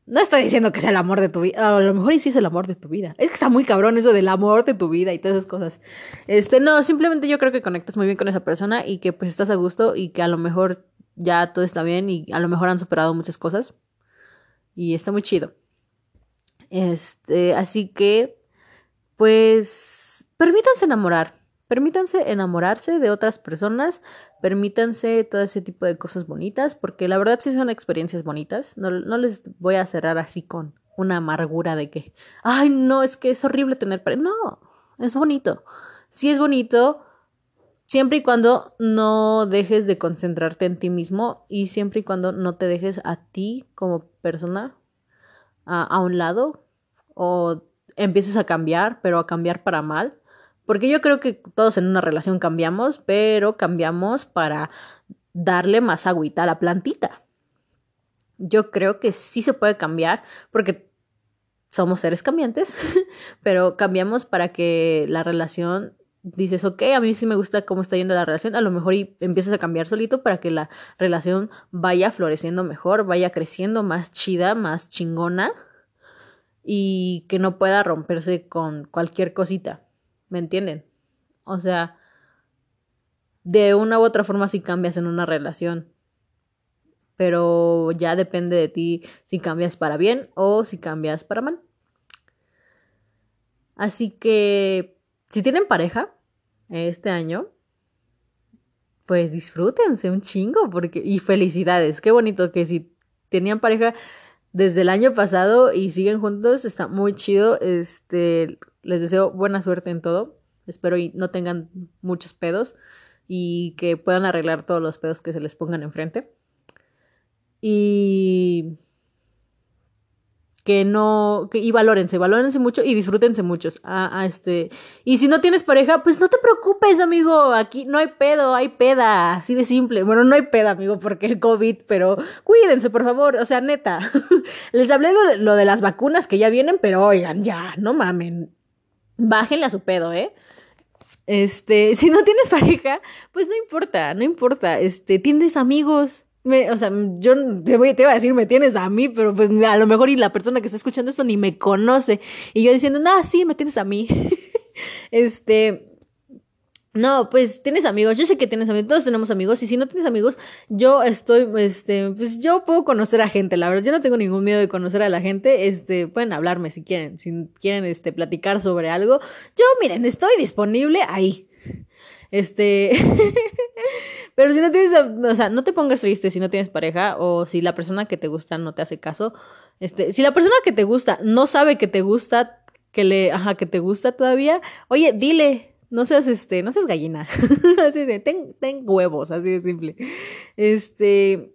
no estoy diciendo que sea el amor de tu vida. A lo mejor sí es el amor de tu vida. Es que está muy cabrón eso del amor de tu vida y todas esas cosas. Este, no, simplemente yo creo que conectas muy bien con esa persona y que pues estás a gusto y que a lo mejor ya todo está bien y a lo mejor han superado muchas cosas. Y está muy chido. Este, así que, pues, permítanse enamorar. Permítanse enamorarse de otras personas, permítanse todo ese tipo de cosas bonitas, porque la verdad sí son experiencias bonitas. No, no les voy a cerrar así con una amargura de que, ay, no, es que es horrible tener pareja. No, es bonito. Sí es bonito Siempre y cuando no dejes de concentrarte en ti mismo y siempre y cuando no te dejes a ti como persona a, a un lado o empieces a cambiar, pero a cambiar para mal. Porque yo creo que todos en una relación cambiamos, pero cambiamos para darle más agüita a la plantita. Yo creo que sí se puede cambiar porque somos seres cambiantes, *laughs* pero cambiamos para que la relación dices, ok, a mí sí me gusta cómo está yendo la relación, a lo mejor y empiezas a cambiar solito para que la relación vaya floreciendo mejor, vaya creciendo más chida, más chingona y que no pueda romperse con cualquier cosita, ¿me entienden? O sea, de una u otra forma sí cambias en una relación, pero ya depende de ti si cambias para bien o si cambias para mal. Así que si tienen pareja este año, pues disfrútense un chingo porque y felicidades, qué bonito que si tenían pareja desde el año pasado y siguen juntos, está muy chido. Este, les deseo buena suerte en todo. Espero y no tengan muchos pedos y que puedan arreglar todos los pedos que se les pongan enfrente. Y que no, que, y valórense, valórense mucho y disfrútense muchos. A, este, y si no tienes pareja, pues no te preocupes, amigo, aquí no hay pedo, hay peda, así de simple. Bueno, no hay peda, amigo, porque el COVID, pero cuídense, por favor, o sea, neta. *laughs* Les hablé lo de las vacunas que ya vienen, pero oigan, ya, no mamen. Bájenle a su pedo, ¿eh? Este, *laughs* si no tienes pareja, pues no importa, no importa. Este, tienes amigos, me, o sea, yo te, voy, a decir, me tienes a mí, pero pues a lo mejor y la persona que está escuchando esto ni me conoce. Y yo diciendo, no, sí, me tienes a mí. *laughs* este, no, pues tienes amigos, yo sé que tienes amigos, todos tenemos amigos, y si no tienes amigos, yo estoy, este, pues yo puedo conocer a gente, la verdad, yo no tengo ningún miedo de conocer a la gente, este, pueden hablarme si quieren, si quieren, este, platicar sobre algo, yo, miren, estoy disponible ahí, este, *laughs* pero si no tienes, o sea, no te pongas triste si no tienes pareja o si la persona que te gusta no te hace caso. Este, si la persona que te gusta no sabe que te gusta, que le, ajá, que te gusta todavía, oye, dile, no seas este, no seas gallina. *laughs* así de, ten, ten huevos, así de simple. Este,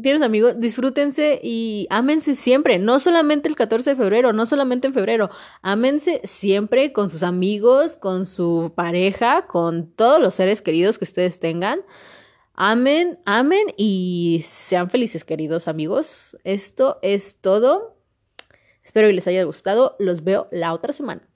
tienes amigos, disfrútense y ámense siempre, no solamente el 14 de febrero, no solamente en febrero, ámense siempre con sus amigos, con su pareja, con todos los seres queridos que ustedes tengan. Amen, amen y sean felices, queridos amigos. Esto es todo. Espero que les haya gustado. Los veo la otra semana.